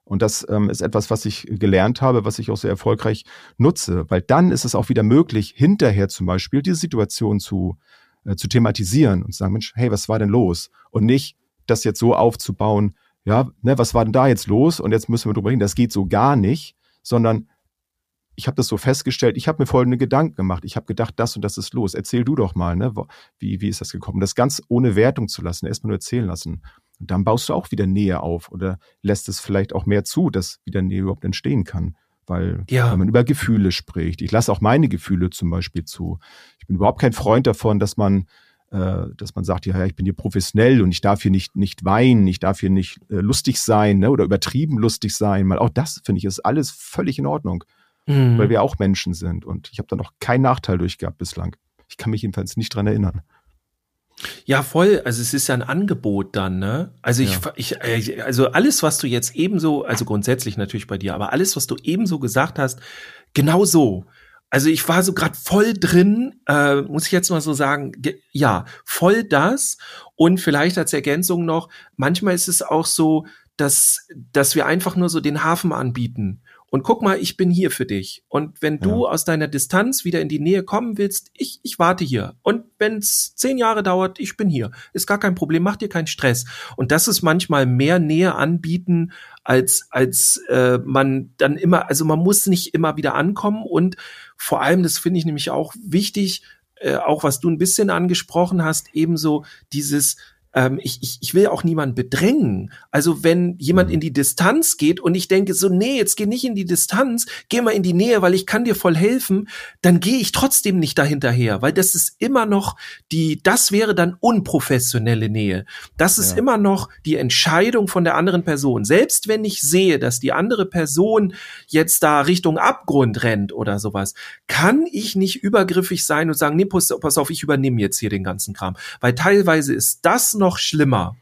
Und das ähm, ist etwas, was ich gelernt habe, was ich auch sehr erfolgreich nutze, weil dann ist es auch wieder möglich, hinterher zum Beispiel diese Situation zu, äh, zu thematisieren und zu sagen, Mensch, hey, was war denn los? Und nicht das jetzt so aufzubauen, ja, ne, was war denn da jetzt los? Und jetzt müssen wir drüber reden, das geht so gar nicht, sondern ich habe das so festgestellt, ich habe mir folgende Gedanken gemacht. Ich habe gedacht, das und das ist los. Erzähl du doch mal, ne? Wie, wie ist das gekommen? Das ganz ohne Wertung zu lassen, erstmal nur erzählen lassen. Und dann baust du auch wieder Nähe auf oder lässt es vielleicht auch mehr zu, dass wieder Nähe überhaupt entstehen kann. Weil ja. wenn man über Gefühle spricht, ich lasse auch meine Gefühle zum Beispiel zu. Ich bin überhaupt kein Freund davon, dass man äh, dass man sagt, ja, ich bin hier professionell und ich darf hier nicht, nicht weinen, ich darf hier nicht äh, lustig sein ne, oder übertrieben lustig sein. Mal auch das, finde ich, ist alles völlig in Ordnung, mhm. weil wir auch Menschen sind. Und ich habe da noch keinen Nachteil durchgehabt bislang. Ich kann mich jedenfalls nicht dran erinnern. Ja, voll. Also es ist ja ein Angebot dann, ne? Also ich, ja. ich, äh, also alles, was du jetzt ebenso, also grundsätzlich natürlich bei dir, aber alles, was du ebenso gesagt hast, genau so. Also ich war so gerade voll drin, äh, muss ich jetzt mal so sagen, ja, voll das. Und vielleicht als Ergänzung noch, manchmal ist es auch so, dass, dass wir einfach nur so den Hafen anbieten und guck mal, ich bin hier für dich. Und wenn du ja. aus deiner Distanz wieder in die Nähe kommen willst, ich, ich warte hier. Und wenn es zehn Jahre dauert, ich bin hier. Ist gar kein Problem, mach dir keinen Stress. Und das ist manchmal mehr Nähe anbieten, als, als äh, man dann immer, also man muss nicht immer wieder ankommen. Und vor allem, das finde ich nämlich auch wichtig, äh, auch was du ein bisschen angesprochen hast, ebenso dieses, ähm, ich, ich, ich will auch niemanden bedrängen. Also wenn jemand mhm. in die Distanz geht und ich denke so, nee, jetzt geh nicht in die Distanz, geh mal in die Nähe, weil ich kann dir voll helfen, dann gehe ich trotzdem nicht dahinterher, weil das ist immer noch die, das wäre dann unprofessionelle Nähe. Das ist ja. immer noch die Entscheidung von der anderen Person. Selbst wenn ich sehe, dass die andere Person jetzt da Richtung Abgrund rennt oder sowas, kann ich nicht übergriffig sein und sagen, nee, pass, pass auf, ich übernehme jetzt hier den ganzen Kram. Weil teilweise ist das noch schlimmer.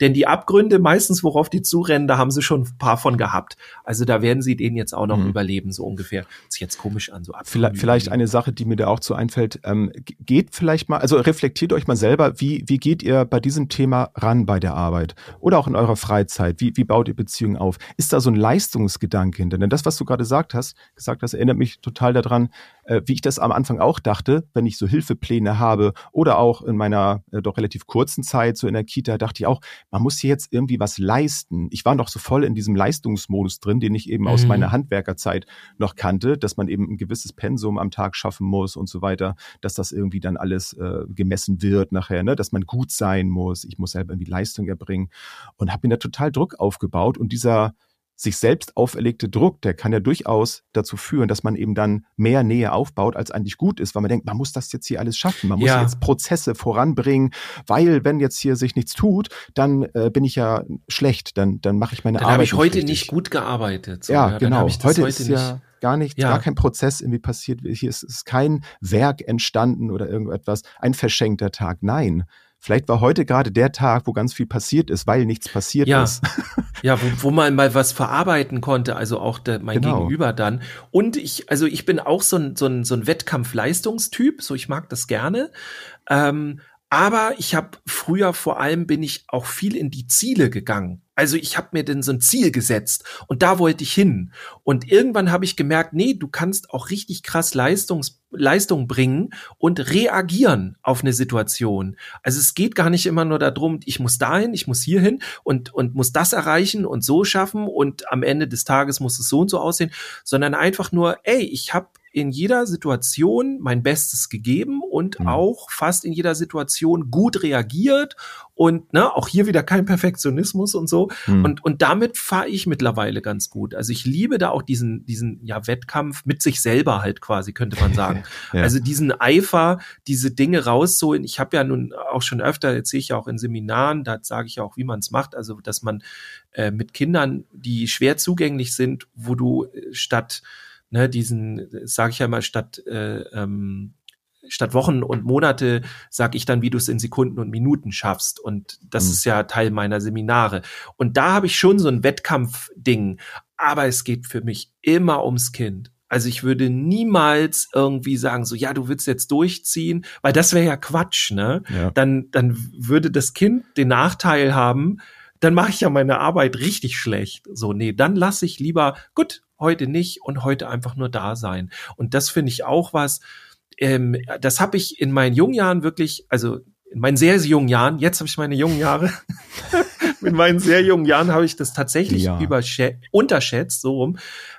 Denn die Abgründe, meistens worauf die zurennen, da haben sie schon ein paar von gehabt. Also da werden sie den jetzt auch noch mhm. überleben, so ungefähr. Das ist jetzt komisch an, so Vielleicht, vielleicht eine Sache, die mir da auch zu einfällt. Ähm, geht vielleicht mal, also reflektiert euch mal selber, wie, wie geht ihr bei diesem Thema ran bei der Arbeit? Oder auch in eurer Freizeit? Wie, wie baut ihr Beziehungen auf? Ist da so ein Leistungsgedanke hinter? Denn das, was du gerade gesagt hast, gesagt hast, erinnert mich total daran, äh, wie ich das am Anfang auch dachte, wenn ich so Hilfepläne habe oder auch in meiner äh, doch relativ kurzen Zeit so in der Kita, dachte ich auch, man muss hier jetzt irgendwie was leisten. Ich war noch so voll in diesem Leistungsmodus drin, den ich eben mhm. aus meiner Handwerkerzeit noch kannte, dass man eben ein gewisses Pensum am Tag schaffen muss und so weiter, dass das irgendwie dann alles äh, gemessen wird nachher, ne? dass man gut sein muss. Ich muss selber irgendwie Leistung erbringen und habe mir da total Druck aufgebaut und dieser sich selbst auferlegte Druck, der kann ja durchaus dazu führen, dass man eben dann mehr Nähe aufbaut, als eigentlich gut ist, weil man denkt, man muss das jetzt hier alles schaffen, man muss ja. jetzt Prozesse voranbringen, weil wenn jetzt hier sich nichts tut, dann äh, bin ich ja schlecht, dann dann mache ich meine dann Arbeit. Habe ich heute nicht, nicht gut gearbeitet. So, ja, ja, genau. heute, heute ist ja gar nichts, ja. gar kein Prozess irgendwie passiert. Hier ist, ist kein Werk entstanden oder irgendetwas, ein verschenkter Tag. Nein, Vielleicht war heute gerade der Tag, wo ganz viel passiert ist, weil nichts passiert ja. ist. ja, wo, wo man mal was verarbeiten konnte, also auch der, mein genau. Gegenüber dann. Und ich, also ich bin auch so ein, so ein, so ein Wettkampfleistungstyp, so ich mag das gerne. Ähm, aber ich habe früher vor allem bin ich auch viel in die Ziele gegangen. Also ich habe mir denn so ein Ziel gesetzt und da wollte ich hin. Und irgendwann habe ich gemerkt, nee, du kannst auch richtig krass Leistungs Leistung bringen und reagieren auf eine Situation. Also es geht gar nicht immer nur darum, ich muss dahin, ich muss hierhin und, und muss das erreichen und so schaffen und am Ende des Tages muss es so und so aussehen, sondern einfach nur, ey, ich habe in jeder Situation mein Bestes gegeben und mhm. auch fast in jeder Situation gut reagiert und ne, auch hier wieder kein Perfektionismus und so. Mhm. Und, und damit fahre ich mittlerweile ganz gut. Also ich liebe da auch diesen, diesen ja, Wettkampf mit sich selber halt quasi, könnte man sagen. ja. Also diesen Eifer, diese Dinge rauszuholen. Ich habe ja nun auch schon öfter, jetzt sehe ich ja auch in Seminaren, da sage ich ja auch, wie man es macht. Also, dass man äh, mit Kindern, die schwer zugänglich sind, wo du äh, statt ne, diesen, sage ich ja mal, statt äh, ähm, statt Wochen und Monate sag ich dann, wie du es in Sekunden und Minuten schaffst. Und das mhm. ist ja Teil meiner Seminare. Und da habe ich schon so ein Wettkampfding. Aber es geht für mich immer ums Kind. Also ich würde niemals irgendwie sagen, so ja, du willst jetzt durchziehen, weil das wäre ja Quatsch, ne? Ja. Dann, dann würde das Kind den Nachteil haben, dann mache ich ja meine Arbeit richtig schlecht. So, nee, dann lasse ich lieber, gut, heute nicht und heute einfach nur da sein. Und das finde ich auch was, ähm, das habe ich in meinen jungen Jahren wirklich, also in meinen sehr, sehr jungen Jahren, jetzt habe ich meine jungen Jahre, in meinen sehr jungen Jahren habe ich das tatsächlich ja. unterschätzt, so rum.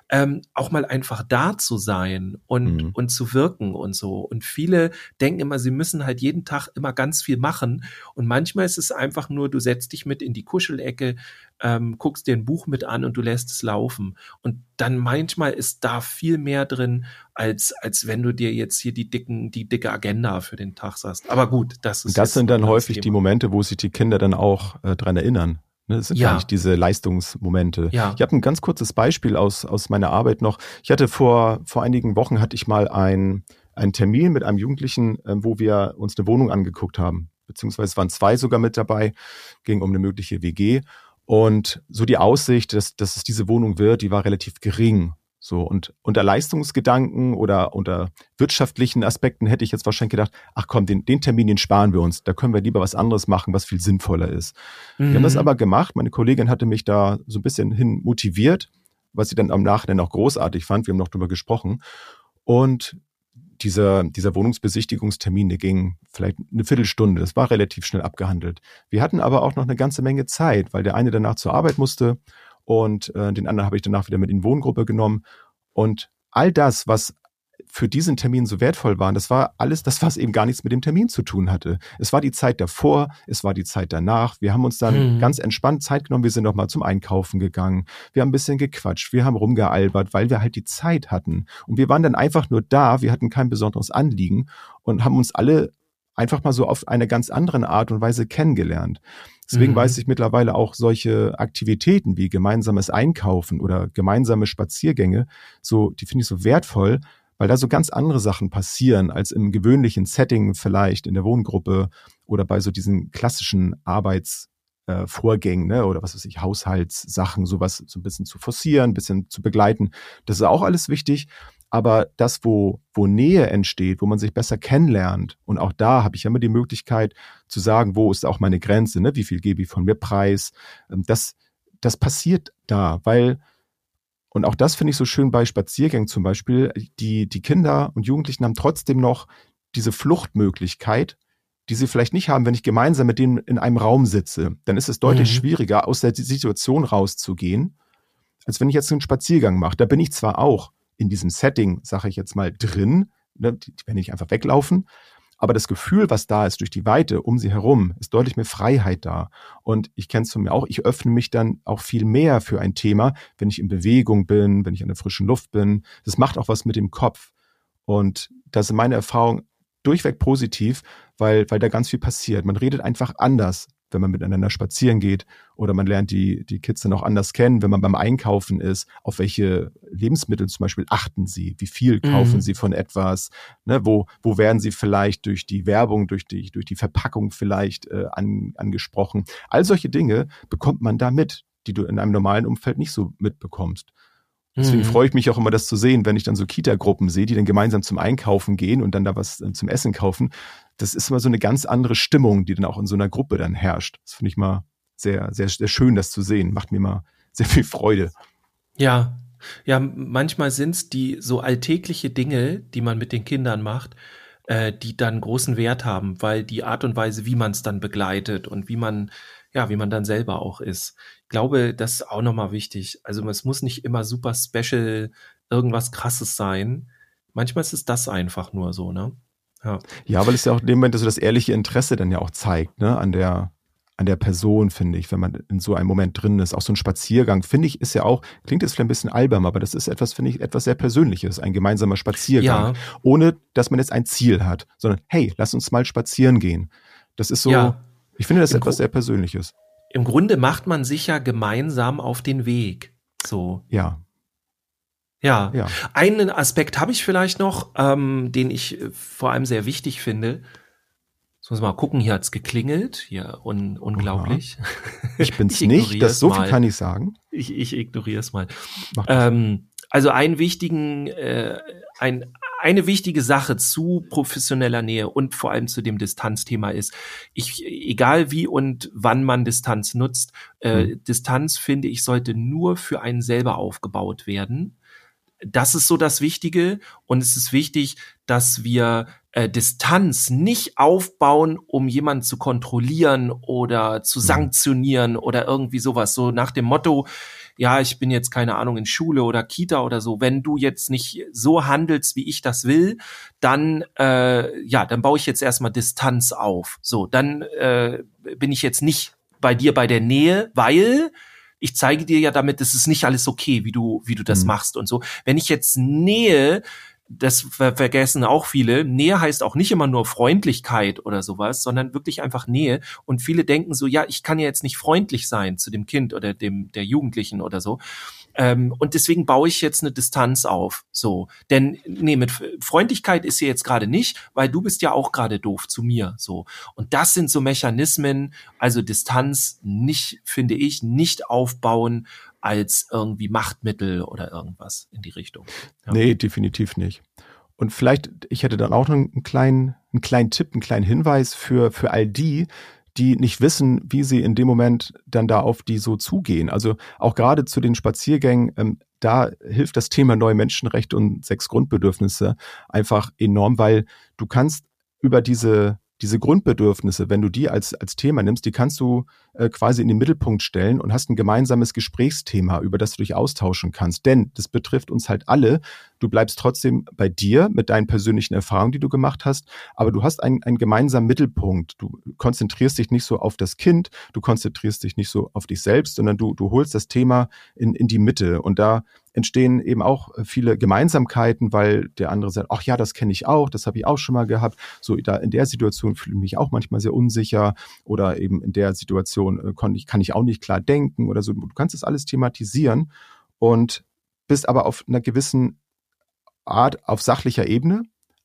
Ähm, auch mal einfach da zu sein und, Mhm. und zu wirken und so. Und viele denken immer, sie müssen halt jeden Tag immer ganz viel machen. Und manchmal ist es einfach nur, du setzt dich mit in die Kuschelecke, ähm, guckst dir ein Buch mit an und du lässt es laufen. Und dann manchmal ist da viel mehr drin, als, als wenn du dir jetzt hier die dicken, die dicke Agenda für den Tag sagst. Aber gut, das ist. Und das sind dann häufig die Thema. Momente, wo sich die Kinder dann auch äh, dran erinnern. Ne, das sind Ja. gar nicht diese Leistungsmomente. Ja. Ich habe ein ganz kurzes Beispiel aus, aus meiner Arbeit noch. Ich hatte vor, vor einigen Wochen hatte ich mal ein, einen Termin mit einem Jugendlichen, äh, wo wir uns eine Wohnung angeguckt haben. Beziehungsweise waren zwei sogar mit dabei, ging um eine mögliche WG. Und so die Aussicht, dass, dass es diese Wohnung wird, die war relativ gering. So, und unter Leistungsgedanken oder unter wirtschaftlichen Aspekten hätte ich jetzt wahrscheinlich gedacht, ach komm, den, den Termin, den sparen wir uns. Da können wir lieber was anderes machen, was viel sinnvoller ist. Wir haben das Mhm. aber gemacht. Meine Kollegin hatte mich da so ein bisschen hin motiviert, was sie dann am Nachhinein auch großartig fand. Wir haben noch drüber gesprochen. Und dieser, dieser Wohnungsbesichtigungstermin, der ging vielleicht eine Viertelstunde. Das war relativ schnell abgehandelt. Wir hatten aber auch noch eine ganze Menge Zeit, weil der eine danach zur Arbeit musste und äh, den anderen habe ich danach wieder mit in Wohngruppe genommen. Und all das, was für diesen Termin so wertvoll war, das war alles das, was eben gar nichts mit dem Termin zu tun hatte. Es war die Zeit davor, es war die Zeit danach. Wir haben uns dann Mhm. ganz entspannt Zeit genommen. Wir sind noch mal zum Einkaufen gegangen. Wir haben ein bisschen gequatscht. Wir haben rumgealbert, weil wir halt die Zeit hatten. Und wir waren dann einfach nur da. Wir hatten kein besonderes Anliegen und haben uns alle einfach mal so auf eine ganz andere Art und Weise kennengelernt. Deswegen Mhm. weiß ich mittlerweile auch solche Aktivitäten wie gemeinsames Einkaufen oder gemeinsame Spaziergänge, so, die finde ich so wertvoll, weil da so ganz andere Sachen passieren als im gewöhnlichen Setting vielleicht in der Wohngruppe oder bei so diesen klassischen Arbeits äh, ne, oder was weiß ich, Haushaltssachen, sowas so ein bisschen zu forcieren, ein bisschen zu begleiten. Das ist auch alles wichtig. Aber das, wo, wo Nähe entsteht, wo man sich besser kennenlernt, und auch da habe ich immer die Möglichkeit zu sagen, wo ist auch meine Grenze, ne? wie viel gebe ich von mir preis, ähm, das, das passiert da, weil, und auch das finde ich so schön bei Spaziergängen zum Beispiel, die, die Kinder und Jugendlichen haben trotzdem noch diese Fluchtmöglichkeit, die sie vielleicht nicht haben, wenn ich gemeinsam mit denen in einem Raum sitze. Dann ist es deutlich Mhm. schwieriger, aus der Situation rauszugehen, als wenn ich jetzt einen Spaziergang mache. Da bin ich zwar auch in diesem Setting, sage ich jetzt mal, drin, ne, die, die werden nicht einfach weglaufen, aber das Gefühl, was da ist durch die Weite um sie herum, ist deutlich mehr Freiheit da. Und ich kenne es von mir auch, ich öffne mich dann auch viel mehr für ein Thema, wenn ich in Bewegung bin, wenn ich an der frischen Luft bin. Das macht auch was mit dem Kopf. Und das ist meine Erfahrung durchweg positiv, weil, weil da ganz viel passiert. Man redet einfach anders, wenn man miteinander spazieren geht oder man lernt die, die Kids dann auch anders kennen, wenn man beim Einkaufen ist. Auf welche Lebensmittel zum Beispiel achten sie? Wie viel kaufen Mhm. sie von etwas? Ne, wo, wo werden sie vielleicht durch die Werbung, durch die, durch die Verpackung vielleicht äh, an, angesprochen? All solche Dinge bekommt man da mit, die du in einem normalen Umfeld nicht so mitbekommst. Deswegen Mhm. freue ich mich auch immer, das zu sehen, wenn ich dann so Kita-Gruppen sehe, die dann gemeinsam zum Einkaufen gehen und dann da was äh, zum Essen kaufen. Das ist immer so eine ganz andere Stimmung, die dann auch in so einer Gruppe dann herrscht. Das finde ich mal sehr, sehr, sehr schön, das zu sehen. Macht mir mal sehr viel Freude. Ja, ja, manchmal sind's die so alltägliche Dinge, die man mit den Kindern macht, äh, die dann großen Wert haben, weil die Art und Weise, wie man es dann begleitet und wie man, ja, wie man dann selber auch ist. Ich glaube, das ist auch nochmal wichtig. Also es muss nicht immer super special irgendwas krasses sein. Manchmal ist es das einfach nur so, ne? Ja. Ja, weil es ja auch in dem Moment so das ehrliche Interesse dann ja auch zeigt, ne, an der, an der Person, finde ich, wenn man in so einem Moment drin ist. Auch so ein Spaziergang, finde ich, ist ja auch, klingt jetzt vielleicht ein bisschen albern, aber das ist etwas, finde ich, etwas sehr Persönliches, ein gemeinsamer Spaziergang. Ja. Ohne, dass man jetzt ein Ziel hat, sondern, hey, lass uns mal spazieren gehen. Das ist so, Ja. ich finde das Im etwas sehr Persönliches. Im Grunde macht man sich ja gemeinsam auf den Weg. So. Ja, Ja. ja. Einen Aspekt habe ich vielleicht noch, ähm, den ich äh, vor allem sehr wichtig finde. Jetzt muss mal gucken, hier hat's geklingelt. Hier, un unglaublich. Ich bin's Ich nicht, das so viel mal. kann ich sagen. Ich, ich ignoriere es mal. Ähm, also einen wichtigen, äh, ein, eine wichtige Sache zu professioneller Nähe und vor allem zu dem Distanzthema ist, ich, egal wie und wann man Distanz nutzt, äh, Distanz finde ich sollte nur für einen selber aufgebaut werden. Das ist so das Wichtige und es ist wichtig, dass wir äh, Distanz nicht aufbauen, um jemanden zu kontrollieren oder zu sanktionieren oder irgendwie sowas. So nach dem Motto, ja, ich bin jetzt keine Ahnung in Schule oder Kita oder so, wenn du jetzt nicht so handelst, wie ich das will, dann äh, ja, dann baue ich jetzt erstmal Distanz auf. So, dann äh, bin ich jetzt nicht bei dir bei der Nähe, weil ich zeige dir ja damit, es ist nicht alles okay, wie du, wie du das mhm. machst und so. Wenn ich jetzt Nähe das ver vergessen auch viele. Nähe heißt auch nicht immer nur Freundlichkeit oder sowas, sondern wirklich einfach Nähe. Und viele denken so, ja, ich kann ja jetzt nicht freundlich sein zu dem Kind oder dem der Jugendlichen oder so. Ähm, und deswegen baue ich jetzt eine Distanz auf. So, denn nee, mit Freundlichkeit ist sie jetzt gerade nicht, weil du bist ja auch gerade doof zu mir. So und das sind so Mechanismen, also Distanz nicht, finde ich, nicht aufbauen als irgendwie Machtmittel oder irgendwas in die Richtung. Ja. Nee, definitiv nicht. Und vielleicht, ich hätte dann auch noch einen kleinen, einen kleinen Tipp, einen kleinen Hinweis für, für all die, die nicht wissen, wie sie in dem Moment dann da auf die so zugehen. Also auch gerade zu den Spaziergängen, ähm, da hilft das Thema neue Menschenrechte und sechs Grundbedürfnisse einfach enorm, weil du kannst über diese diese Grundbedürfnisse, wenn du die als, als Thema nimmst, die kannst du äh, quasi in den Mittelpunkt stellen und hast ein gemeinsames Gesprächsthema, über das du dich austauschen kannst. Denn das betrifft uns halt alle. Du bleibst trotzdem bei dir mit deinen persönlichen Erfahrungen, die du gemacht hast, aber du hast einen, einen gemeinsamen Mittelpunkt. Du konzentrierst dich nicht so auf das Kind, du konzentrierst dich nicht so auf dich selbst, sondern du, du holst das Thema in, in die Mitte. Und da entstehen eben auch äh, viele Gemeinsamkeiten, weil der andere sagt, ach ja, das kenne ich auch, das habe ich auch schon mal gehabt. So da in der Situation fühle ich mich auch manchmal sehr unsicher oder eben in der Situation äh, kann ich, kann ich auch nicht klar denken oder so. Du kannst das alles thematisieren und bist aber auf einer gewissen Art auf sachlicher Ebene,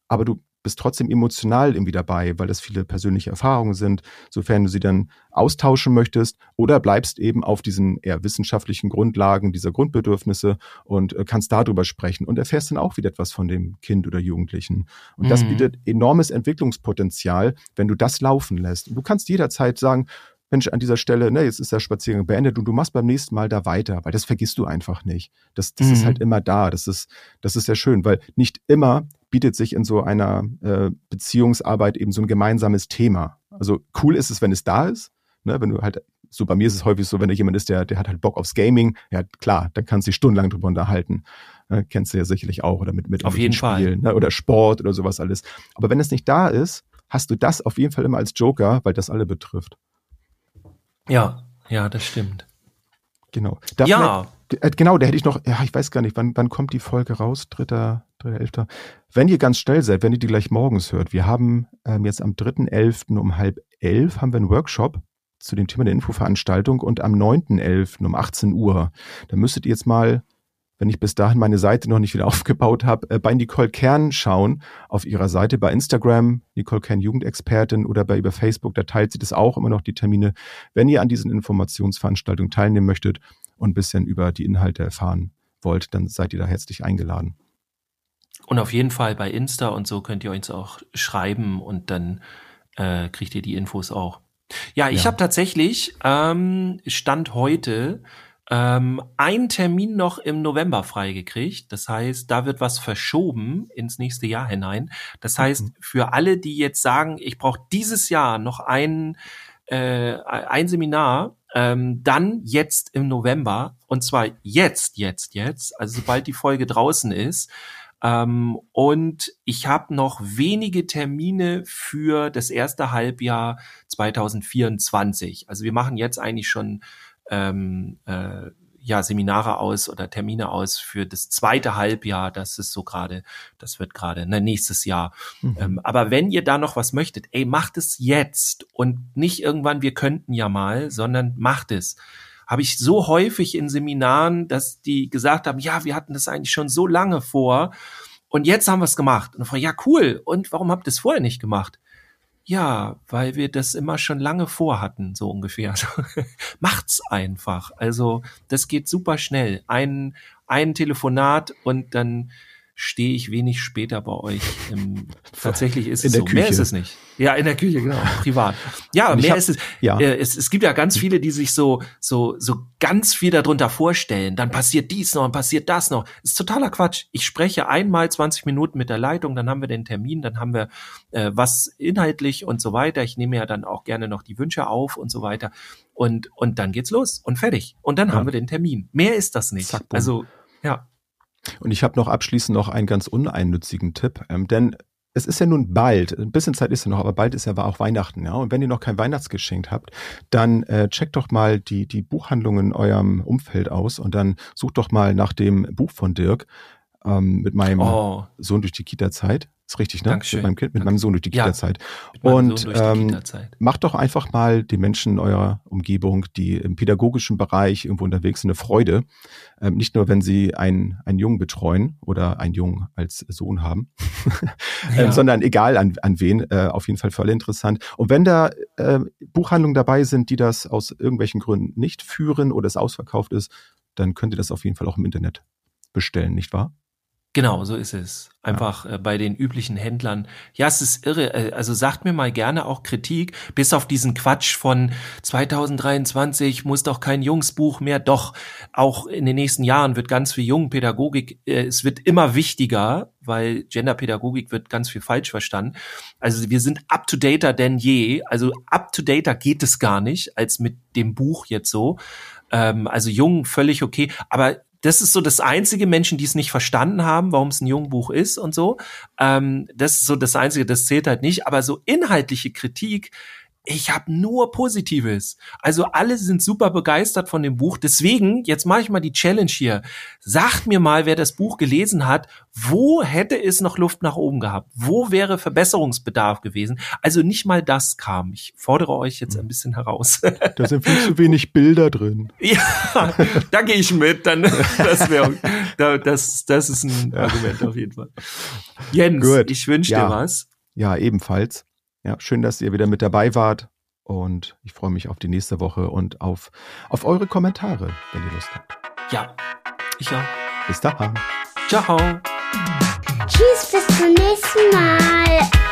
aber du bist trotzdem emotional irgendwie dabei, weil das viele persönliche Erfahrungen sind, sofern du sie dann austauschen möchtest oder bleibst eben auf diesen eher wissenschaftlichen Grundlagen dieser Grundbedürfnisse und äh, kannst darüber sprechen und erfährst dann auch wieder etwas von dem Kind oder Jugendlichen. Und mhm. das bietet enormes Entwicklungspotenzial, wenn du das laufen lässt. Und du kannst jederzeit sagen, Mensch, an dieser Stelle, ne, jetzt ist der Spaziergang beendet und du machst beim nächsten Mal da weiter, weil das vergisst du einfach nicht. Das, das mhm. ist halt immer da. Das ist, das ist sehr schön, weil nicht immer bietet sich in so einer äh, Beziehungsarbeit eben so ein gemeinsames Thema. Also cool ist es, wenn es da ist, ne, wenn du halt so bei mir ist es häufig so, wenn da jemand ist, der, der hat halt Bock aufs Gaming, ja klar, dann kannst du dich stundenlang drüber unterhalten. Ne, kennst du ja sicherlich auch oder mit, mit auf jeden Spielen, Fall. Ne, oder Sport oder sowas alles. Aber wenn es nicht da ist, hast du das auf jeden Fall immer als Joker, weil das alle betrifft. Ja, ja, das stimmt. Genau. Darf ja. Äh, genau, da hätte ich noch, ja, ich weiß gar nicht, wann, wann kommt die Folge raus? Dritter, dritter, elfter. Wenn ihr ganz schnell seid, wenn ihr die gleich morgens hört, wir haben ähm, jetzt am dritten elften um halb elf haben wir einen Workshop zu dem Thema der Infoveranstaltung und am neunten elften um 18 Uhr. Da müsstet ihr jetzt mal wenn ich bis dahin meine Seite noch nicht wieder aufgebaut habe, äh, bei Nicole Kern schauen auf ihrer Seite bei Instagram, Nicole Kern Jugendexpertin oder bei über Facebook, da teilt sie das auch immer noch die Termine. Wenn ihr an diesen Informationsveranstaltungen teilnehmen möchtet und ein bisschen über die Inhalte erfahren wollt, dann seid ihr da herzlich eingeladen. Und auf jeden Fall bei Insta und so könnt ihr uns auch schreiben und dann äh, kriegt ihr die Infos auch. Ja, ich ja. habe tatsächlich ähm, Stand heute ähm, einen Termin noch im November freigekriegt. Das heißt, da wird was verschoben ins nächste Jahr hinein. Das heißt, mhm. für alle, die jetzt sagen, ich brauche dieses Jahr noch ein, äh, ein Seminar, ähm, dann jetzt im November, und zwar jetzt, jetzt, jetzt, also sobald die Folge draußen ist, ähm, und ich habe noch wenige Termine für das erste Halbjahr 2024. Also wir machen jetzt eigentlich schon ähm, äh, ja, Seminare aus oder Termine aus für das zweite Halbjahr. Das ist so gerade, das wird gerade ne, nächstes Jahr. Mhm. Ähm, aber wenn ihr da noch was möchtet, ey, macht es jetzt und nicht irgendwann, wir könnten ja mal, sondern macht es. Habe ich so häufig in Seminaren, dass die gesagt haben, ja, wir hatten das eigentlich schon so lange vor und jetzt haben wir es gemacht. Und ich frage, ja, cool. Und warum habt ihr es vorher nicht gemacht? Ja, weil wir das immer schon lange vorhatten, so ungefähr. Macht's einfach. Also, das geht super schnell. Ein, ein Telefonat und dann stehe ich wenig später bei euch. Im, tatsächlich ist In es der so. Küche. Mehr ist es nicht. Ja, in der Küche, genau, privat. Ja, mehr hab- ist es. ja. Äh, es. Es gibt ja ganz viele, die sich so, so, so ganz viel darunter vorstellen. Dann passiert dies noch und passiert das noch. ist totaler Quatsch. Ich spreche einmal 20 Minuten mit der Leitung, dann haben wir den Termin, dann haben wir äh, was inhaltlich und so weiter. Ich nehme ja dann auch gerne noch die Wünsche auf und so weiter. Und, und dann geht's los und fertig. Und dann Ja. haben wir den Termin. Mehr ist das nicht. Zack, also, ja. Und ich habe noch abschließend noch einen ganz uneinnützigen Tipp, ähm, denn es ist ja nun bald, ein bisschen Zeit ist ja noch, aber bald ist ja auch Weihnachten, ja. Und wenn ihr noch kein Weihnachtsgeschenk habt, dann äh, checkt doch mal die, die Buchhandlungen in eurem Umfeld aus und dann sucht doch mal nach dem Buch von Dirk ähm, mit meinem Oh, Sohn durch die Kita-Zeit. Ist richtig, ne? Dankeschön. Mit meinem Kind, mit meinem Sohn durch die Ja. Kita-Zeit. mit meinem Und, ähm. Macht doch einfach mal den Menschen in eurer Umgebung, die im pädagogischen Bereich irgendwo unterwegs sind, eine Freude. Ähm, nicht nur, wenn sie einen, einen Jungen betreuen oder einen Jungen als Sohn haben, Ja. ähm, sondern egal an, an wen, äh, auf jeden Fall voll interessant. Und wenn da äh, Buchhandlungen dabei sind, die das aus irgendwelchen Gründen nicht führen oder es ausverkauft ist, dann könnt ihr das auf jeden Fall auch im Internet bestellen, nicht wahr? Genau, so ist es. Einfach äh, bei den üblichen Händlern. Ja, es ist irre. Äh, also sagt mir mal gerne auch Kritik, bis auf diesen Quatsch von 2023 muss doch kein Jungsbuch mehr. Doch, auch in den nächsten Jahren wird ganz viel Jungenpädagogik, äh, es wird immer wichtiger, weil Genderpädagogik wird ganz viel falsch verstanden. Also wir sind up to dater denn je. Also up to dater geht es gar nicht, als mit dem Buch jetzt so. Ähm, also jung, völlig okay. Aber das ist so das einzige Menschen, die es nicht verstanden haben, warum es ein Jungbuch ist und so. Ähm, das ist so das einzige, das zählt halt nicht. Aber so inhaltliche Kritik, ich habe nur Positives. Also alle sind super begeistert von dem Buch. Deswegen, jetzt mache ich mal die Challenge hier. Sagt mir mal, wer das Buch gelesen hat, wo hätte es noch Luft nach oben gehabt? Wo wäre Verbesserungsbedarf gewesen? Also nicht mal das kam. Ich fordere euch jetzt ein bisschen heraus. Da sind viel zu wenig Bilder drin. Ja, da gehe ich mit. Dann das wäre da, das das ist ein Argument auf jeden Fall. Jens, Gut. ich wünsche Ja. dir was. Ja, ebenfalls. Ja, schön, dass ihr wieder mit dabei wart. Und ich freue mich auf die nächste Woche und auf, auf eure Kommentare, wenn ihr Lust habt. Ja, ich auch. Bis dahin. Ciao. Tschüss, bis zum nächsten Mal.